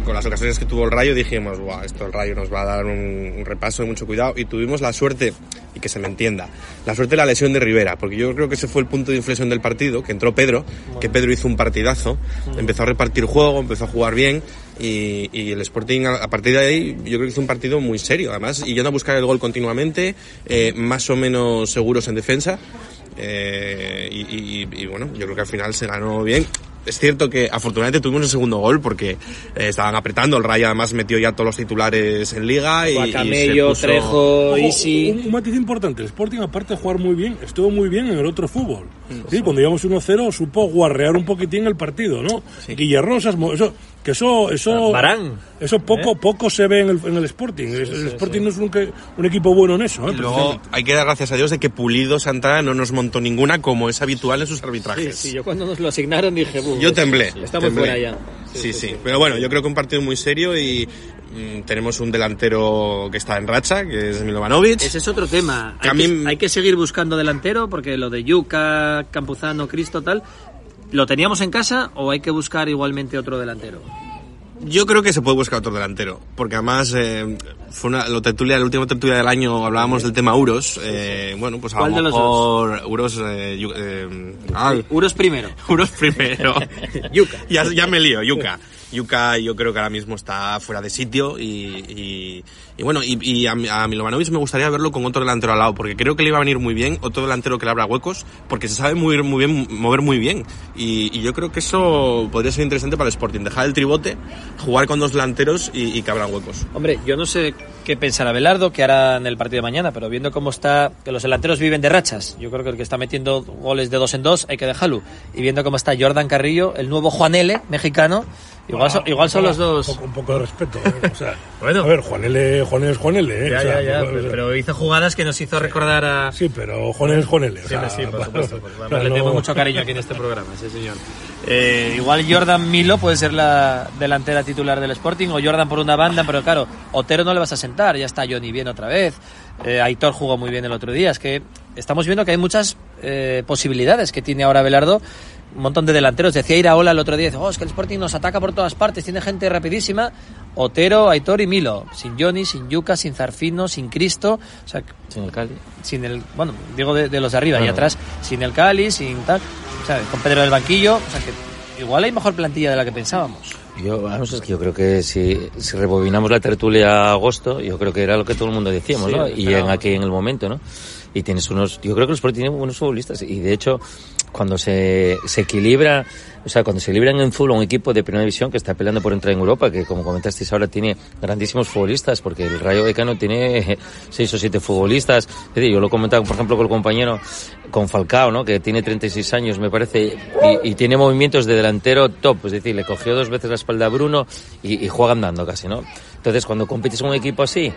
con las ocasiones que tuvo el Rayo, dijimos, Buah, esto el Rayo nos va a dar un, un repaso de mucho cuidado, y tuvimos la suerte, y que se me entienda, la suerte de la lesión de Rivera, porque yo creo que ese fue el punto de inflexión del partido, que entró Pedro, que Pedro hizo un partidazo, empezó a repartir juego, empezó a jugar bien, y, y el Sporting a, a partir de ahí yo creo que hizo un partido muy serio, además, y yendo a buscar el gol continuamente, eh, más o menos seguros en defensa, eh, y, y- y, bueno, yo creo que al final se ganó bien. Es cierto que afortunadamente tuvimos el segundo gol porque eh, estaban apretando. El Rayo además metió ya todos los titulares en liga y, y puso- Trejo, Isi. Un, un matiz importante, el Sporting aparte de jugar muy bien, estuvo muy bien en el otro fútbol. Sí, cuando íbamos 1-0 supo guarrear un poquitín el partido, ¿no? Guillerrosas, mo- eso, que eso, eso, Barán. eso poco, poco se ve en el, en el Sporting. El, el Sporting no es un, que- un equipo bueno en eso, ¿eh? Y luego hay que dar gracias a Dios de que Pulido Santana no nos montó ninguna como es habitual en sus Sí, arbitrajes. sí, yo cuando nos lo asignaron dije, "Buh, Yo temblé, Estamos temblé. fuera ya. Sí, sí, Pero bueno, yo creo que un partido muy serio y mm, tenemos un delantero que está en racha, que es Milovanovic. Ese es otro tema. Hay, a que, mí- hay que seguir buscando delantero porque lo de Yuca, Campuzano, Cristo, tal, ¿lo teníamos en casa o hay que buscar igualmente otro delantero? Yo creo que se puede buscar otro delantero, porque además eh, fue una, la tertulia, la última tertulia del año hablábamos del tema Uros. Eh, bueno, pues a ¿Cuál lo de los mejor Uros. Eh, eh, ay, Uros primero. Uros primero. Yuca. ya, ya me lío, Yuca. Yuca yo creo que ahora mismo está fuera de sitio y, y, y bueno, y, y a, a Milovanovic me gustaría verlo con otro delantero al lado, porque creo que le iba a venir muy bien, otro delantero que le abra huecos, porque se sabe muy, muy bien, mover muy bien. Y, yo creo que eso podría ser interesante para el Sporting, dejar el tribote, jugar con dos delanteros y que abran huecos. Hombre, yo no sé qué pensará Belardo, que hará en el partido de mañana, pero viendo cómo está, que los delanteros viven de rachas, yo creo que el que está metiendo goles de dos en dos hay que dejarlo. Y viendo cómo está Jordan Carrillo, el nuevo Juan L, mexicano, igual, son, igual son los dos. Un poco, un poco de respeto. ¿eh? O sea, A ver, Juan L. Juan L. es Juan L. ¿eh? Ya, O sea, ya, ya, pero hizo jugadas que nos hizo recordar a... Sí, pero Juan L. es Juan L. o Sí, sea, sí, por supuesto. pues, le no- tengo mucho cariño aquí en este programa, sí, señor. Eh, igual Jordan Milo puede ser la delantera titular del Sporting o Jordan por una banda, pero claro, Otero no le vas a sentar, ya está Johnny bien otra vez. Eh, Aitor jugó muy bien el otro día. Es que estamos viendo que hay muchas eh, posibilidades que tiene ahora Belardo. Un montón de delanteros. Decía Iraola el otro día, oh, es que el Sporting nos ataca por todas partes, tiene gente rapidísima. Otero, Aitor y Milo. Sin Johnny, sin Yuca, sin Zarfino, sin Cristo. O sea, Sin el Cali. sin el, bueno, digo de, de los de arriba y atrás, sin el Cali, sin tal, con Pedro del banquillo, o sea que igual hay mejor plantilla de la que pensábamos. Yo, vamos, es que yo creo que si, si rebobinamos la tertulia a agosto, yo creo que era lo que todo el mundo decíamos, Sí, ¿no? lo Y en aquí en el momento, ¿no? Y tienes unos, yo creo que los tienen buenos futbolistas y de hecho, cuando se, se equilibra, o sea, cuando se equilibran en full a un equipo de primera división que está peleando por entrar en Europa, que como comentasteis ahora tiene grandísimos futbolistas, porque el Rayo Vallecano tiene seis o siete futbolistas. Es decir, yo lo comentaba, por ejemplo, con el compañero, con Falcao, ¿no? Que tiene 36 años, me parece, y, y tiene movimientos de delantero top. Es decir, le cogió dos veces la espalda a Bruno y, y juega andando casi, ¿no? Entonces, cuando compites con un equipo así,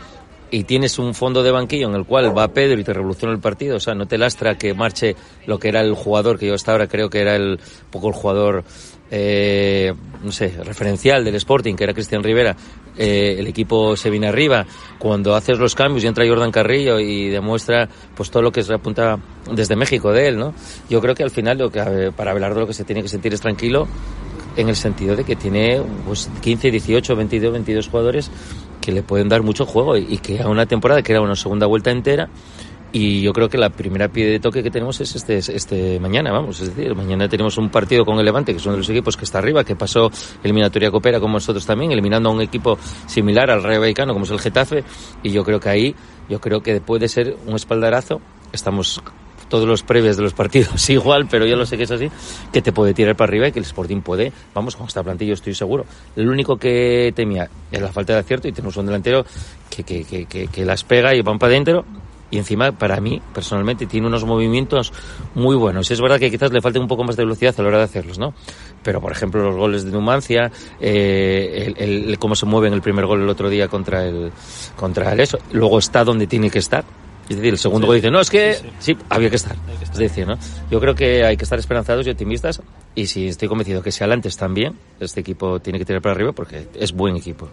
y tienes un fondo de banquillo en el cual va Pedro y te revoluciona el partido, o sea, no te lastra que marche lo que era el jugador, que yo hasta ahora creo que era el poco el jugador, eh, no sé, referencial del Sporting, que era Cristian Rivera, eh, el equipo se viene arriba, cuando haces los cambios y entra Jordan Carrillo y demuestra pues todo lo que se apunta desde México de él, ¿no? Yo creo que al final lo que para Belardo lo que se tiene que sentir es tranquilo en el sentido de que tiene pues 15, 18, 22, 22 jugadores que le pueden dar mucho juego y, y que a una temporada que era una segunda vuelta entera y yo creo que la primera pie de toque que tenemos es este, este mañana, vamos, es decir, mañana tenemos un partido con el Levante, que es uno de los equipos que está arriba, que pasó eliminatoria coopera como nosotros también, eliminando a un equipo similar al Rayo Vallecano como es el Getafe, y yo creo que ahí, yo creo que puede ser un espaldarazo, estamos todos los previos de los partidos igual, pero yo lo sé que es así, que te puede tirar para arriba y que el Sporting puede, vamos, con esta plantilla estoy seguro. El único que temía es la falta de acierto y tenemos un delantero que, que, que, que, las pega y van para adentro y encima para mí personalmente tiene unos movimientos muy buenos. Es verdad que quizás le falte un poco más de velocidad a la hora de hacerlos, ¿no? Pero por ejemplo los goles de Numancia, eh, el cómo se mueve en el primer gol el otro día contra el contra el eso, luego está donde tiene que estar. Es decir, el segundo Sí. gol dice, no, es que Sí, sí, había que estar. Es decir, ¿no? Yo creo que hay que estar esperanzados y optimistas y si estoy convencido que si Alantes también, este equipo tiene que tirar para arriba porque es buen equipo.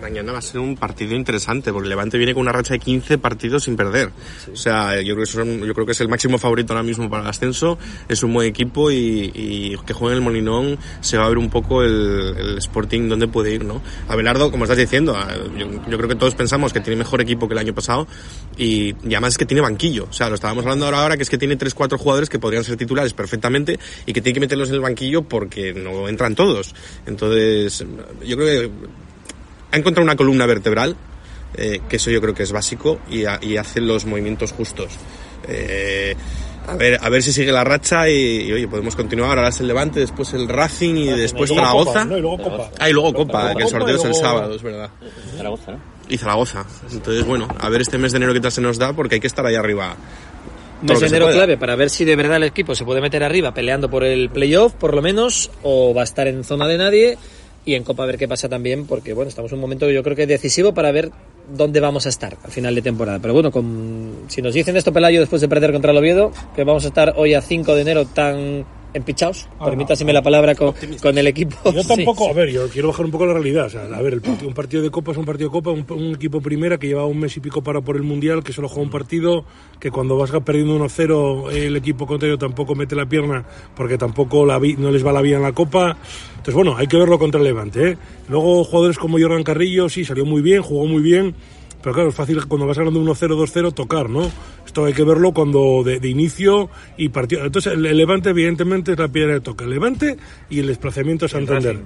Mañana va a ser un partido interesante porque Levante viene con una racha de 15 partidos sin perder. O sea, yo creo, que son- yo creo que es el máximo favorito ahora mismo para el ascenso. Es un buen equipo y, y que juegue en el Molinón se va a ver un poco el, el Sporting dónde puede ir, ¿no? Abelardo, como estás diciendo, a- yo, yo creo que todos pensamos que tiene mejor equipo que el año pasado y, y además es que tiene banquillo. O sea, lo estábamos hablando ahora, ahora que es que tiene 3-4 jugadores que podrían ser titulares perfectamente y que tiene que en el banquillo porque no entran todos. Entonces, yo creo que ha encontrado una columna vertebral, eh, que eso yo creo que es básico, y, ha- y hace los movimientos justos. Eh, a ver, a ver si sigue la racha y, y, oye, podemos continuar. Ahora es el Levante, después el Racing y después y luego Zaragoza. Copa, ¿no? Y luego Copa. Ah, y luego Copa, Copa, que el sorteo y es el luego- sábado, es verdad. Zaragoza, ¿no? Y Zaragoza. Entonces, bueno, a ver este mes de enero qué tal se nos da, porque hay que estar ahí arriba. Un que enero clave para ver si de verdad el equipo se puede meter arriba peleando por el playoff, por lo menos, o va a estar en zona de nadie. Y en Copa a ver qué pasa también, porque bueno, estamos en un momento yo creo que decisivo para ver dónde vamos a estar al final de temporada. Pero bueno, con, si nos dicen esto Pelayo después de perder contra el Oviedo, que vamos a estar hoy a 5 de enero tan empichaos, permítaseme la palabra con, con el equipo. Yo tampoco, Sí. a ver, yo quiero bajar un poco la realidad. O sea, a ver, el partido- un partido de Copa es un partido de Copa, un, un equipo primera que lleva un mes y pico para por el Mundial, que solo juega un partido, que cuando vas perdiendo 1-0 el equipo contrario tampoco mete la pierna porque tampoco la vi- no les va la vía en la Copa. Entonces, bueno, hay que verlo contra el Levante. ¿eh? Luego, jugadores como Jordan Carrillo, sí, salió muy bien, jugó muy bien. Pero claro, es fácil cuando vas ganando 1-0, 2-0 tocar, ¿no? Esto hay que verlo cuando de, de inicio y partido. Entonces, el, el Levante, evidentemente, es la piedra de toque. El Levante y el desplazamiento a Santander.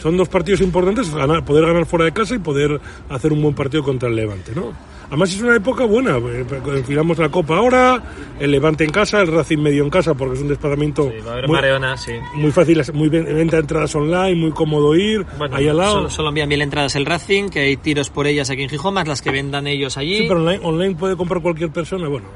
Son dos partidos importantes, ganar, poder ganar fuera de casa y poder hacer un buen partido contra el Levante, ¿no? Además, es una época buena. eh, Enfilamos la Copa ahora, el Levante en casa, el Racing medio en casa, porque es un desplazamiento Va a haber muy, Mareona, sí. muy fácil, muy venta entradas online, muy cómodo ir, Bueno, ahí al lado. Solo, solo envían mil entradas el Racing, que hay tiros por ellas aquí en Gijón, más las que vendan ellos allí. Sí, pero online, online puede comprar cualquier persona, bueno.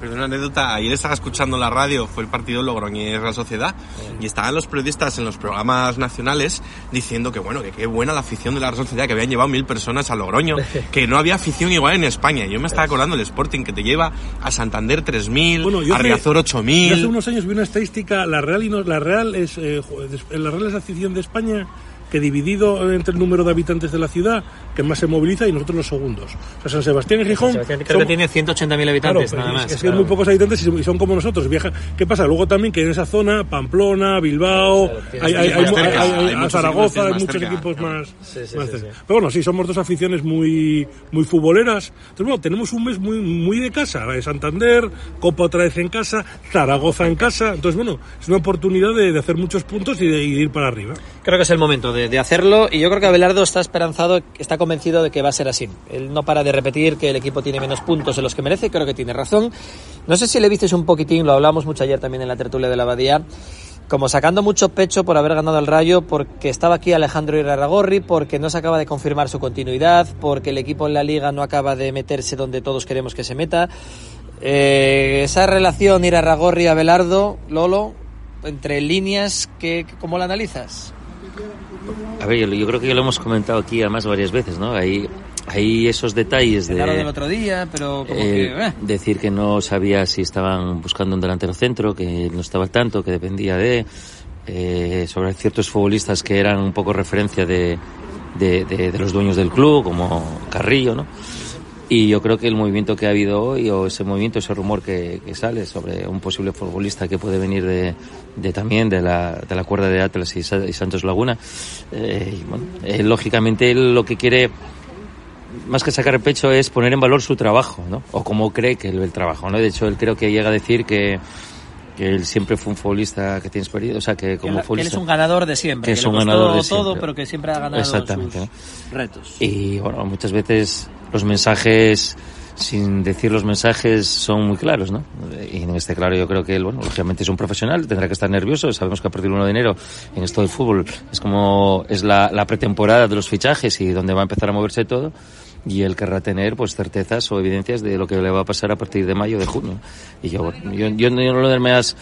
Perdón, una anécdota. Ayer estaba escuchando la radio, fue el partido Logroñés Real Sociedad, y estaban los periodistas en los programas nacionales diciendo que bueno, que qué buena la afición de la Real Sociedad, que habían llevado mil personas a Logroño, que no había afición igual en España. Yo me estaba acordando del Sporting que te lleva a Santander 3.000, Bueno, a Riazor Yo hace 8.000. unos años vi una estadística, la Real, y no- la Real es eh, la Real es la afición de España que dividido entre el número de habitantes de la ciudad, que más se moviliza y nosotros los segundos. O sea, San Sebastián y Gijón... Sebastián creo son- que tiene 180.000 habitantes, Claro, nada más. Es que hay muy pocos habitantes y son- como nosotros. Viaja. ¿Qué pasa? Luego también que en esa zona, Pamplona, Bilbao, hay, Zaragoza, hay muchos equipos claro. más. Pero bueno, sí, somos dos aficiones muy, muy futboleras. Entonces, bueno, tenemos un mes muy, muy de casa. Santander, Copa otra vez en casa, Zaragoza en casa. Entonces, bueno, es una oportunidad de, de hacer muchos puntos y de, y de ir para arriba. Creo que es el momento de, de hacerlo y yo creo que Abelardo está esperanzado, está convencido de que va a ser así. Él no para de repetir que el equipo tiene menos puntos de los que merece, creo que tiene razón. No sé si le visteis un poquitín, lo hablamos mucho ayer también en la tertulia de la Abadía, como sacando mucho pecho por haber ganado al Rayo, porque estaba aquí Alejandro Irarragorri, porque no se acaba de confirmar su continuidad, porque el equipo en la liga no acaba de meterse donde todos queremos que se meta. Eh, esa relación Irarragorri-Abelardo, Lolo, entre líneas, ¿qué, ¿cómo la analizas? A ver, yo, yo creo que ya lo hemos comentado aquí además varias veces, ¿no? Hay, hay esos detalles de... Del otro día, pero como eh, que... eh. decir que no sabía si estaban buscando un delantero centro, que no estaba al tanto, que dependía de... eh, sobre ciertos futbolistas que eran un poco referencia de, de, de- de los dueños del club, como Carrillo, ¿no? Y yo creo que el movimiento que ha habido hoy, o ese movimiento, ese rumor que, que sale sobre un posible futbolista que puede venir de, de también de la, de la cuerda de Atlas y, Sa- y Santos Laguna, eh, y bueno, eh, lógicamente él lo que quiere más que sacar el pecho es poner en valor su trabajo, ¿no? O cómo cree que el, el trabajo, ¿no? De hecho, él creo que llega a decir que, que él siempre fue un futbolista que tiene experiencia, o sea, que como que él futbolista... es un ganador de siempre. que es un ganador de todo, siempre. pero que siempre ha ganado Exactamente, sus ¿no? retos. Y bueno, muchas veces los mensajes, sin decir los mensajes, son muy claros, ¿no? Y en este claro yo creo que él, bueno, lógicamente es un profesional, tendrá que estar nervioso, sabemos que a partir del 1 de enero en esto del fútbol es como, es la, pretemporada de los fichajes y donde va a empezar a moverse todo y él querrá tener pues certezas o evidencias de lo que le va a pasar a partir de mayo de junio y yo yo, yo no le más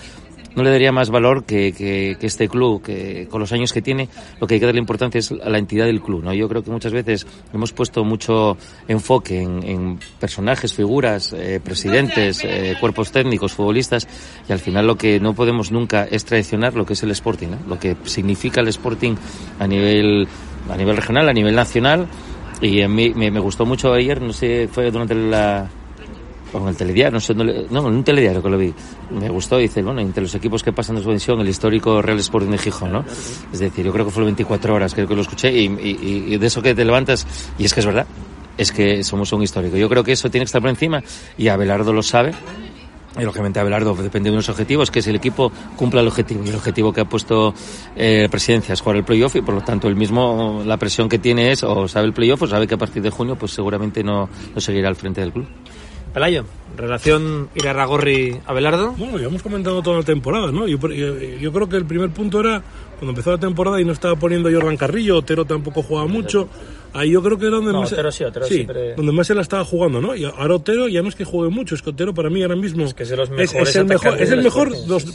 no le daría más valor que, que, este club que con los años que tiene lo que hay que darle importancia es a la entidad del club no yo creo que muchas veces hemos puesto mucho enfoque en, en personajes figuras eh, presidentes eh, cuerpos técnicos futbolistas y al final lo que no podemos nunca es traicionar lo que es el Sporting ¿no? lo que significa el Sporting a nivel a nivel regional a nivel nacional y a mí me, me gustó mucho ayer, no sé, fue durante la... en el telediario, no sé, no, en un telediario que lo vi. Me gustó, dice, bueno, entre los equipos que pasan de su el histórico Real Sporting de Gijón, ¿no? Es decir, yo creo que fue 24 horas, creo que lo escuché, y, y- y de eso que te levantas, y es que es verdad, es que somos un histórico. Yo creo que eso tiene que estar por encima, y Abelardo lo sabe, y lógicamente Abelardo depende de unos objetivos, que es el equipo cumpla el objetivo. Y el objetivo que ha puesto eh, Presidencia es jugar el playoff y por lo tanto el mismo, la presión que tiene es o sabe el playoff o sabe que a partir de junio pues seguramente no, no seguirá al frente del club. Pelayo, relación Irarragorri-Abelardo. Bueno, ya hemos comentado toda la temporada, ¿no? Yo, yo- creo que el primer punto era cuando empezó la temporada y no estaba poniendo Jordan Carrillo, Otero tampoco jugaba mucho. Ahí yo creo que era donde No, más, Otero sí, Otero siempre- donde más se la estaba jugando, ¿no? Y ahora Otero ya no es que juegue mucho, es que Otero para mí ahora mismo es, que es los es, mejores el mejor, es el mejor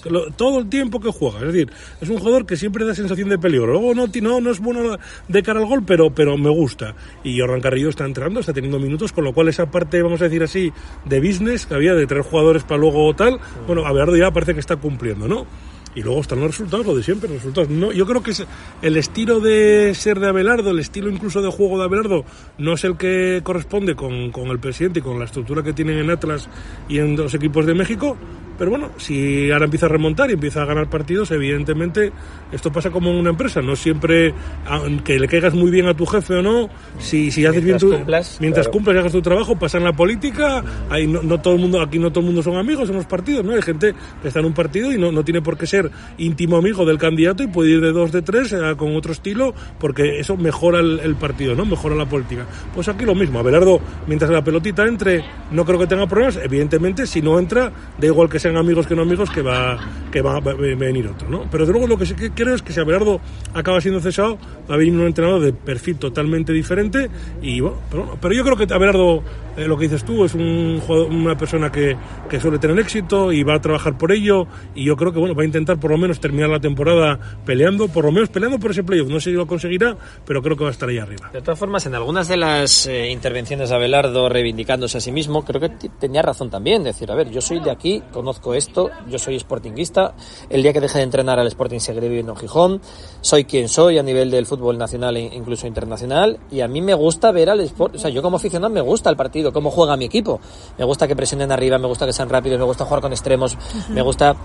lo- todo el tiempo que juega. Es decir, es un jugador que siempre da sensación de peligro. Luego no, no, no es bueno de cara al gol, pero, pero me gusta. Y Jordan Carrillo está entrando, está teniendo minutos, con lo cual esa parte, vamos a decir así, de business que había de traer jugadores para luego tal, bueno, Abelardo ya parece que está cumpliendo, ¿no? Y luego están los resultados, lo de siempre, los resultados. No, yo creo que es el estilo de ser de Abelardo, el estilo incluso de juego de Abelardo, no es el que corresponde con, con el presidente y con la estructura que tienen en Atlas y en los equipos de México. Pero bueno, si ahora empieza a remontar y empieza a ganar partidos, evidentemente esto pasa como en una empresa. No siempre, aunque le caigas muy bien a tu jefe o no, si, si haces bien tu, cumplas, mientras claro. cumples y hagas tu trabajo, pasa en la política. Hay, no, no todo el mundo, aquí no todo el mundo son amigos en los partidos, ¿no? Hay gente que está en un partido y no, no tiene por qué ser íntimo amigo del candidato y puede ir de dos, de tres, eh, con otro estilo, porque eso mejora el, el partido, ¿no? Mejora la política. Pues aquí lo mismo. Abelardo, mientras la pelotita entre, no creo que tenga problemas. Evidentemente, si no entra, da igual que sean amigos que no amigos, que va, que va a venir otro, ¿no? Pero de luego lo que sí que creo es que si Abelardo acaba siendo cesado, va a venir un entrenador de perfil totalmente diferente y bueno, pero, pero yo creo que Abelardo, eh, lo que dices tú, es un jugador- una persona que, que suele tener éxito y va a trabajar por ello y yo creo que bueno, va a intentar por lo menos terminar la temporada peleando, por lo menos peleando por ese playoff. No sé si lo conseguirá, pero creo que va a estar ahí arriba. De todas formas, en algunas de las eh, intervenciones de Abelardo reivindicándose a sí mismo, creo que tenía razón también. Decir, a ver, yo soy de aquí, conozco esto, yo soy sportinguista. El día que deje de entrenar al Sporting seguiré viviendo en Gijón. Soy quien soy a nivel del fútbol nacional e incluso internacional. Y a mí me gusta ver al Sport. O sea, yo como aficionado me gusta el partido, cómo juega mi equipo. Me gusta que presionen arriba, me gusta que sean rápidos, me gusta jugar con extremos, me gusta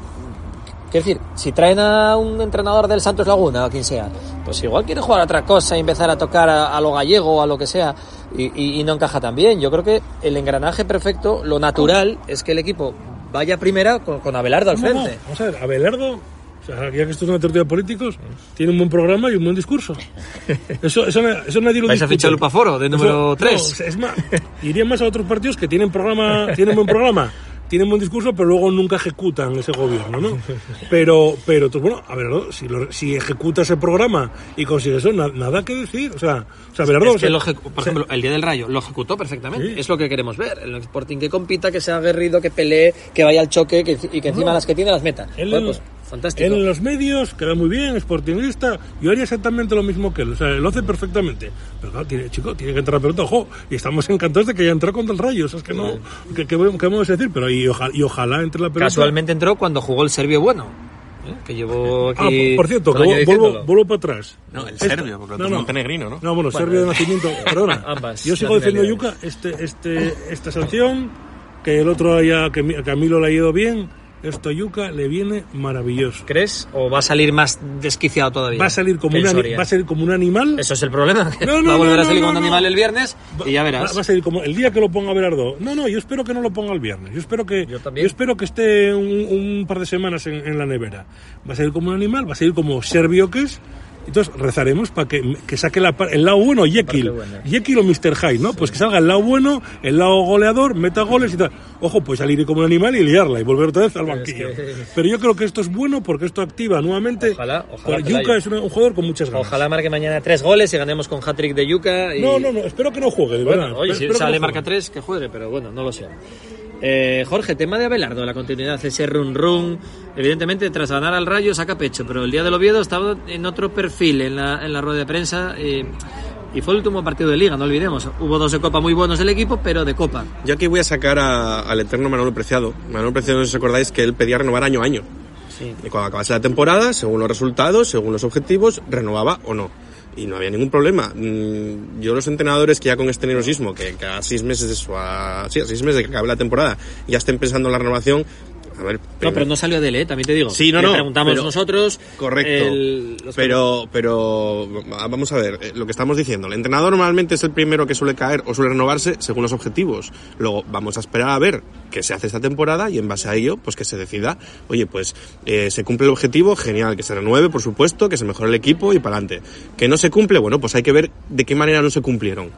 Quiero decir, si traen a un entrenador del Santos Laguna o quien sea, pues igual quiere jugar a otra cosa y empezar a tocar a, a lo gallego o a lo que sea y, y- y no encaja tan bien. Yo creo que el engranaje perfecto, lo natural, es que el equipo vaya primera con, con Abelardo al No, no, frente. Vamos a ver, Abelardo, o sea, ya que esto es una tertulia de políticos, tiene un buen programa y un buen discurso. Eso, eso, eso nadie lo Vais a discute. fichar Lupaforo, de Eso- número no, tres. es más, iría más a otros partidos que tienen programa, tienen buen programa, tienen buen discurso, pero luego nunca ejecutan ese gobierno, ¿no? Pero, pero bueno, Abelardo, si, lo- si ejecuta ese programa y consigue eso, na- nada que decir. O sea, o sea Abelardo, Es o sea, por ejemplo, el día del Rayo lo ejecutó perfectamente. Es lo que queremos ver. El Sporting que compita, que sea aguerrido, que pelee, que vaya al choque que- y que encima No. las que tiene las meta. Él Bueno, en- pues, fantástico. En los medios queda muy bien, sportingista. Yo haría exactamente lo mismo que él. O sea, lo hace perfectamente. Pero claro, tiene, chico, tiene que entrar a pelota, ojo. Y estamos encantados de que haya entrado contra el Rayo. O sea, es que no. ¿Qué, qué, qué vamos a decir? Pero y, ojalá, y ojalá entre la pelota. Casualmente entró cuando jugó el serbio bueno. ¿eh? Que llevó Ah, aquí. por cierto, que vuelvo, vuelvo para atrás. No, el Esta- serbio, porque otro es montenegrino, ¿no? No, bueno, Bueno, serbio de eh. nacimiento. Perdona. Ambas Yo sigo diciendo Yuca, este, este, esta sanción, que el otro haya, que que Camilo le ha ido bien, esto a Yuca le viene maravilloso. ¿Crees? ¿O va a salir más desquiciado todavía? Va a salir como, un, va a salir como un animal. Eso es el problema. No, no, va a volver no, a salir no, como un animal el viernes y ya verás. Va, a ser como el día que lo ponga Berardo. No, no, yo espero que no lo ponga el viernes. Yo espero que yo, también. espero que esté un, un par de semanas en, en la nevera. Va a ser como un animal, va a ser como serbio que es. Entonces rezaremos para que, que saque la, el lado bueno Jekyll. o Mr. Hyde, ¿no? Pues que salga el lado bueno, el lado goleador, meta goles y tal. Ojo, pues salir como un animal y liarla y volver otra vez al banquillo. que- Pero yo creo que esto es bueno porque esto activa nuevamente. Ojalá, ojalá. Yuka es un jugador con muchas ganas. Ojalá marque mañana tres goles y ganemos con hat-trick de Yuca. Y... No, no, no, espero que no juegue, de verdad. Bueno, oye, si Espero sale no marca. 3, que juegue, pero bueno, no lo sé. Eh, Jorge, tema de Abelardo, la continuidad, ese run run. Evidentemente, tras ganar al Rayo, saca pecho, pero el día del Oviedo estaba en otro perfil en la, en la rueda de prensa. eh, y fue el último partido de Liga, no olvidemos. Hubo dos de Copa muy buenos del equipo, pero de Copa. Yo aquí voy a sacar a- al eterno Manuel Preciado. Manuel Preciado, no sé si os acordáis que él pedía renovar año a año. Sí. Y cuando acabase la temporada, según los resultados, según los objetivos, renovaba o no. Y no había ningún problema. Mm, Yo los entrenadores que ya con este nerviosismo, que cada seis meses o a, sí, a seis meses de que acabe la temporada, ya estén pensando en la renovación, a ver... No, pero no salió de él, también te digo. Sí, no, Le no, preguntamos pero- nosotros. Correcto. el- pero, pero vamos a ver, eh, lo que estamos diciendo. El entrenador normalmente es el primero que suele caer o suele renovarse según los objetivos. Luego vamos a esperar a ver qué se hace esta temporada y en base a ello, pues que se decida, oye, pues eh, se cumple el objetivo, genial, que se renueve, por supuesto, que se mejore el equipo y para adelante. Que no se cumple, bueno, pues hay que ver de qué manera no se cumplieron.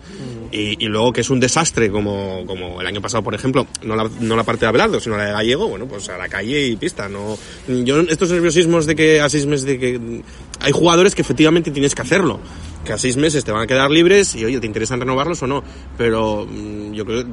Y, y luego que es un desastre como, como el año pasado, por ejemplo, no la, no la parte de Abelardo, sino la de Gallego, bueno, pues a la calle y pista. No, yo estos nerviosismos de que a seis meses de que hay jugadores que efectivamente tienes que hacerlo, que a seis meses te van a quedar libres y oye, te interesan renovarlos o no. Pero mm, yo creo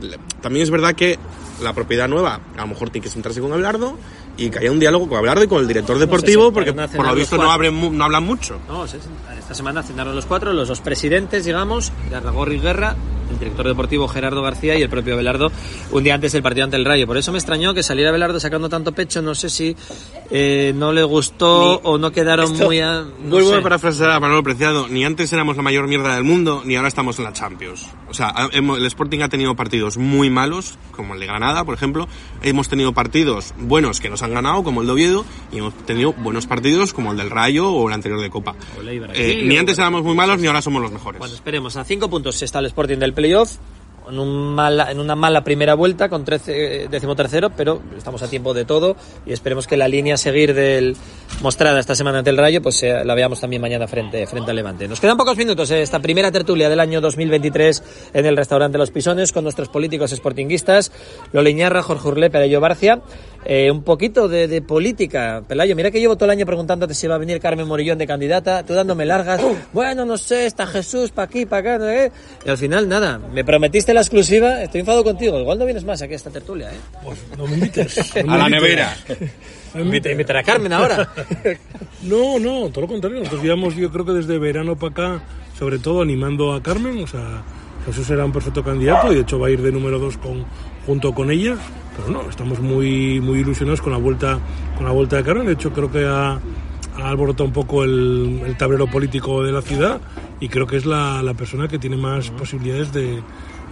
también es verdad que la propiedad nueva a lo mejor tiene que sentarse con Abelardo y que haya un diálogo con Abelardo y con el director deportivo, porque por lo visto no, abren hablan mucho. No, esta semana cenaron los cuatro, los dos presidentes, digamos, Garragorri y Guerra, el director deportivo Gerardo García y el propio Belardo un día antes del partido ante el Rayo. Por eso me extrañó que saliera Belardo sacando tanto pecho, no sé si eh, no le gustó o no quedaron muy... A, no Vuelvo sé. a parafrasear a Manolo Preciado, ni antes éramos la mayor mierda del mundo, ni ahora estamos en la Champions. O sea, el Sporting ha tenido partidos muy malos, como el de Granada, por ejemplo. Hemos tenido partidos buenos que nos han ganado, como el de Oviedo, y hemos tenido buenos partidos como el del Rayo o el anterior de Copa. Eh, ni antes éramos muy malos, ni ahora somos los mejores. Bueno, esperemos. A cinco puntos está el Sporting del playoff. En, un mala, en una mala primera vuelta con 13, decimotercero, pero estamos a tiempo de todo y esperemos que la línea a seguir del mostrada esta semana ante el Rayo pues eh, la veamos también mañana frente, frente al Levante. Nos quedan pocos minutos eh, esta primera tertulia del año 2023 en el restaurante Los Pisones con nuestros políticos sportinguistas, Lolo Iñarra, Jorge Urlé, Pelayo Barcia. Eh, un poquito de, de política. Pelayo, mira que llevo todo el año preguntándote si va a venir Carmen Morillón de candidata, tú dándome largas. Bueno, no sé, está Jesús para aquí, para acá, no sé qué. Y al final, nada, me prometiste la exclusiva, estoy enfadado contigo. Igual no vienes más aquí a esta tertulia, ¿eh? Pues no me invites. no me A la nevera. Invita, invitará a Carmen ahora. No, no, todo lo contrario. Nosotros llevamos, yo creo que desde verano para acá, sobre todo animando a Carmen. O sea, Jesús era un perfecto candidato y de hecho va a ir de número dos con, junto con ella. Pero no, estamos muy, muy ilusionados con la vuelta, con la vuelta de Carmen. De hecho, creo que ha, ha alborotado un poco el, el tablero político de la ciudad y creo que es la, la persona que tiene más posibilidades de,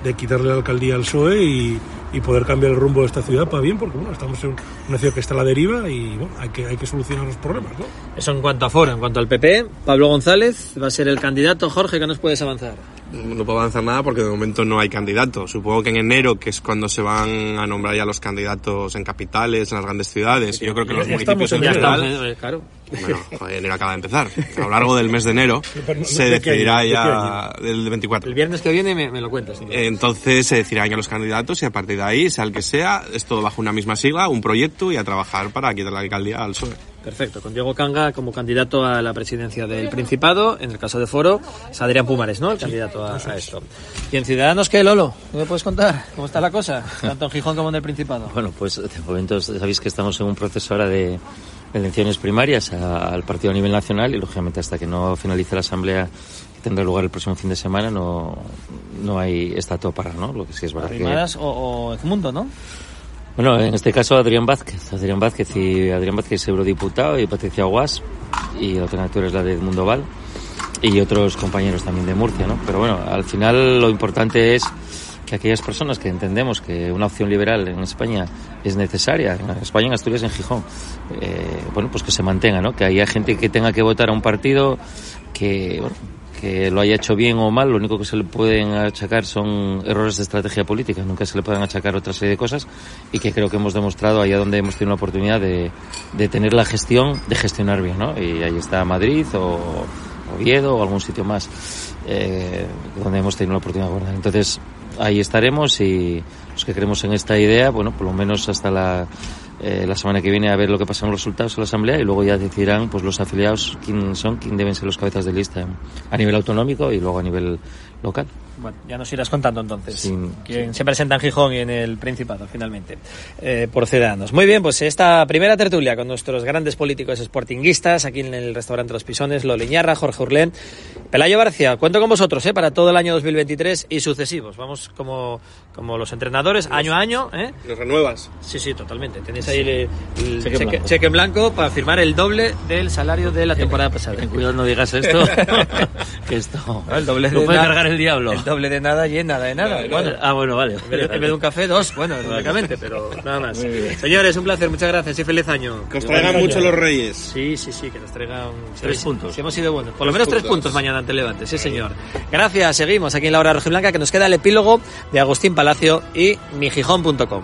de quitarle la alcaldía al PSOE y, y poder cambiar el rumbo de esta ciudad para bien, porque bueno, estamos en una ciudad que está a la deriva y bueno, hay que, hay que solucionar los problemas, ¿no? Eso en cuanto a foro, en cuanto al PP, Pablo González va a ser el candidato. Jorge, ¿qué nos puedes avanzar? No puedo avanzar nada porque de momento no hay candidato. Supongo que en enero, que es cuando se van a nombrar ya los candidatos en capitales, en las grandes ciudades, yo creo que en los municipios en general, Eh, claro. bueno, joder, enero acaba de empezar. A lo largo del mes de enero no- se ¿de qué decidirá año? ¿De qué ya del 24. El viernes que viene me, me lo cuentas. Entonces se decidirán ya los candidatos y a partir de ahí, sea el que sea, es todo bajo una misma sigla, un proyecto y a trabajar para quitar la alcaldía al PSOE. Perfecto, con Diego Canga como candidato a la presidencia del Principado. En el caso de Foro, es Adrián Pumares, ¿no? El candidato a, a esto. ¿Y en Ciudadanos qué, Lolo? ¿Qué me puedes contar? ¿Cómo está la cosa? Tanto en Gijón como en el Principado. Bueno, pues de momento sabéis que estamos en un proceso ahora de elecciones primarias a- al partido a nivel nacional y lógicamente hasta que no finalice la asamblea que tendrá lugar el próximo fin de semana no, no hay está todo para, ¿no? Lo que sí es verdad que o, o Edmundo, ¿no? Bueno, en este caso Adrián Vázquez. Adrián Vázquez y Adrián Vázquez es eurodiputado y Patricia Guas y la alternativa es la de Edmundo Val y otros compañeros también de Murcia, ¿no? Pero bueno, al final lo importante es que aquellas personas que entendemos que una opción liberal en España es necesaria, en España, en Asturias, en Gijón, eh, bueno, pues que se mantenga, ¿no? Que haya gente que tenga que votar a un partido que, bueno, que lo haya hecho bien o mal, lo único que se le pueden achacar son errores de estrategia política, nunca se le pueden achacar otra serie de cosas y que creo que hemos demostrado allá donde hemos tenido la oportunidad de, de tener la gestión, de gestionar bien, ¿no? Y ahí está Madrid o Oviedo o algún sitio más eh, donde hemos tenido la oportunidad de gobernar. Entonces, ahí estaremos y los que creemos en esta idea, bueno, por lo menos hasta la, eh, la semana que viene a ver lo que pasan los resultados en la Asamblea y luego ya decidirán pues los afiliados quién son, quién deben ser los cabezas de lista a nivel autonómico y luego a nivel local. Bueno, ya nos irás contando entonces. Sí, quién se presenta en Gijón y en el Principado, finalmente, eh, por Ciudadanos. Muy bien, pues esta primera tertulia con nuestros grandes políticos sportinguistas, aquí en el restaurante Los Pisones, Loliñarra, Jorge Urlén, Pelayo García, cuento con vosotros eh, para todo el año 2023 y sucesivos. Vamos como, como los entrenadores, año a año. ¿eh? ¿Los renuevas? Sí, sí, totalmente. Tenéis ahí el, el Cheque en cheque, blanco. cheque en blanco para firmar el doble del salario de la temporada pasada. Ten cuidado, no digas esto, que esto No, el doble lo de puede cargar el diablo. El doble de nada y en nada de nada. Bueno, ah, bueno, vale. en vez de- un café, dos. Bueno, lógicamente, pero nada más. Señores, un placer, muchas gracias y feliz año. Que os traigan mucho los reyes. Sí, sí, sí, que nos traigan Tres puntos. Sí, hemos sido buenos. Por lo menos tres puntos. puntos mañana ante Levante, sí, señor. Gracias, seguimos aquí en la hora rojiblanca que nos queda el epílogo de Agustín Palacio y mijijón.com.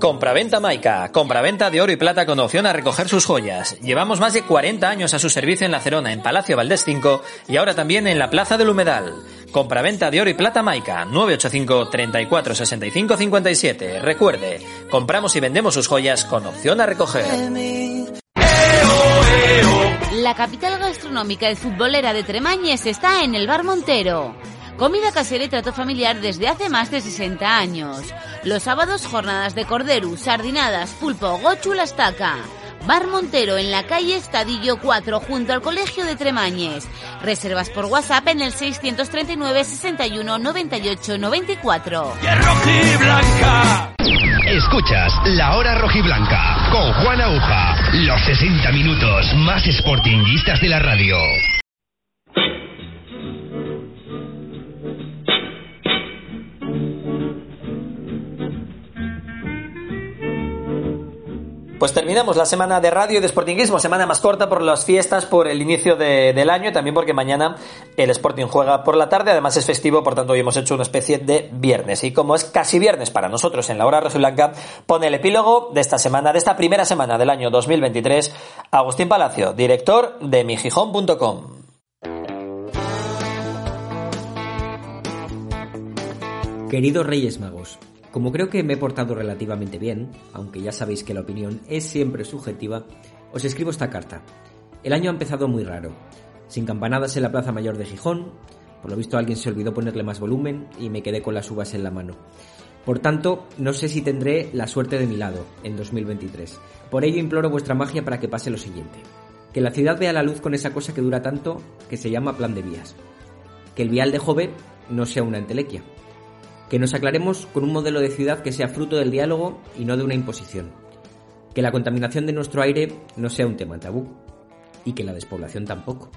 Compraventa Maica, compraventa de oro y plata con opción a recoger sus joyas. Llevamos más de 40 años a su servicio en La Cerona, en Palacio Valdés 5 y ahora también en la Plaza del Humedal. Compraventa de oro y plata Maica, 985 34 65 57. Recuerde, compramos y vendemos sus joyas con opción a recoger. La capital gastronómica y futbolera de Tremañes está en el Bar Montero. Comida casera y trato familiar desde hace más de 60 años. Los sábados jornadas de cordero, sardinadas, pulpo, gochu, la estaca. Bar Montero en la calle Estadillo 4 junto al Colegio de Tremañes. Reservas por WhatsApp en el 639 61 98 94. Escuchas La Hora Rojiblanca con Juan Aguja. Los 60 minutos más sportinguistas de la radio. Pues terminamos la semana de radio y de Sportingismo, semana más corta por las fiestas, por el inicio de- del año y también porque mañana el Sporting juega por la tarde, además es festivo, por tanto hoy hemos hecho una especie de viernes. Y como es casi viernes para nosotros en la hora rojiblanca, pone el epílogo de esta semana, de esta primera semana del año 2023, Agustín Palacio, director de mijijón.com. Queridos Reyes Magos, como creo que me he portado relativamente bien, aunque ya sabéis que la opinión es siempre subjetiva, os escribo esta carta. El año ha empezado muy raro, sin campanadas en la Plaza Mayor de Gijón, por lo visto alguien se olvidó ponerle más volumen y me quedé con las uvas en la mano. Por tanto, no sé si tendré la suerte de mi lado en 2023. Por ello imploro vuestra magia para que pase lo siguiente. Que la ciudad vea la luz con esa cosa que dura tanto que se llama plan de vías. Que el vial de Jove no sea una entelequia. Que nos aclaremos con un modelo de ciudad que sea fruto del diálogo y no de una imposición. Que la contaminación de nuestro aire no sea un tema tabú. Y que la despoblación tampoco.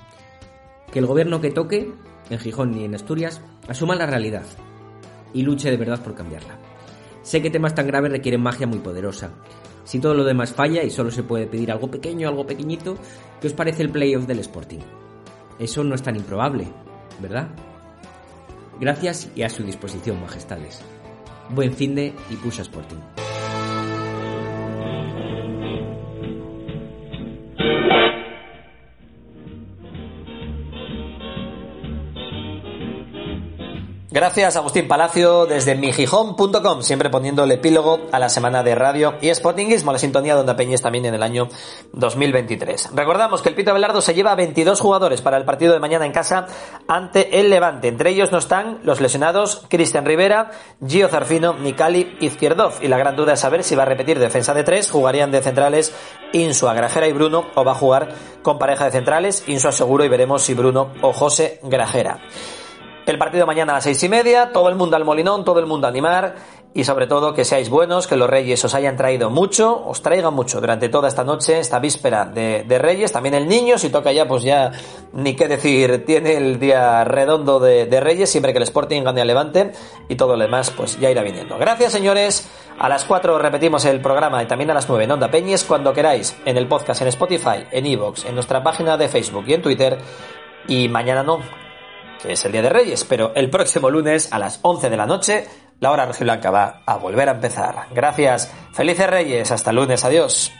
Que el gobierno que toque, en Gijón ni en Asturias, asuma la realidad y luche de verdad por cambiarla. Sé que temas tan graves requieren magia muy poderosa. Si todo lo demás falla y solo se puede pedir algo pequeño, algo pequeñito, ¿qué os parece el playoff del Sporting? Eso no es tan improbable, ¿verdad? Gracias y a su disposición, majestades. Buen fin de y push a Sporting. Gracias Agustín Palacio desde mijijón.com, siempre poniendo el epílogo a la semana de radio y Sportingismo, la sintonía donde Peñes también en el año 2023. Recordamos que el Pito Abelardo se lleva a 22 jugadores para el partido de mañana en casa ante el Levante. Entre ellos no están los lesionados Cristian Rivera, Gio Zarfino, Nikali Izquierdov. Y la gran duda es saber si va a repetir defensa de tres, jugarían de centrales Insua, Grajera y Bruno o va a jugar con pareja de centrales, Insua seguro y veremos si Bruno o José Grajera. El partido mañana a las seis y media, todo el mundo al molinón, todo el mundo a animar y sobre todo que seáis buenos, que los Reyes os hayan traído mucho, os traigan mucho durante toda esta noche, esta víspera de, Reyes. También el niño, si toca ya, pues ya ni qué decir, tiene el día redondo de, de Reyes, siempre que el Sporting gane al Levante y todo lo demás, pues ya irá viniendo. Gracias, señores. A las 4 repetimos el programa y también a las 9 en Onda Peñes, cuando queráis, en el podcast, en Spotify, en Evox, en nuestra página de Facebook y en Twitter. Y mañana no, que es el Día de Reyes, pero el próximo lunes a las 11 de la noche, la hora rojiblanca va a volver a empezar. Gracias, felices Reyes, hasta lunes, adiós.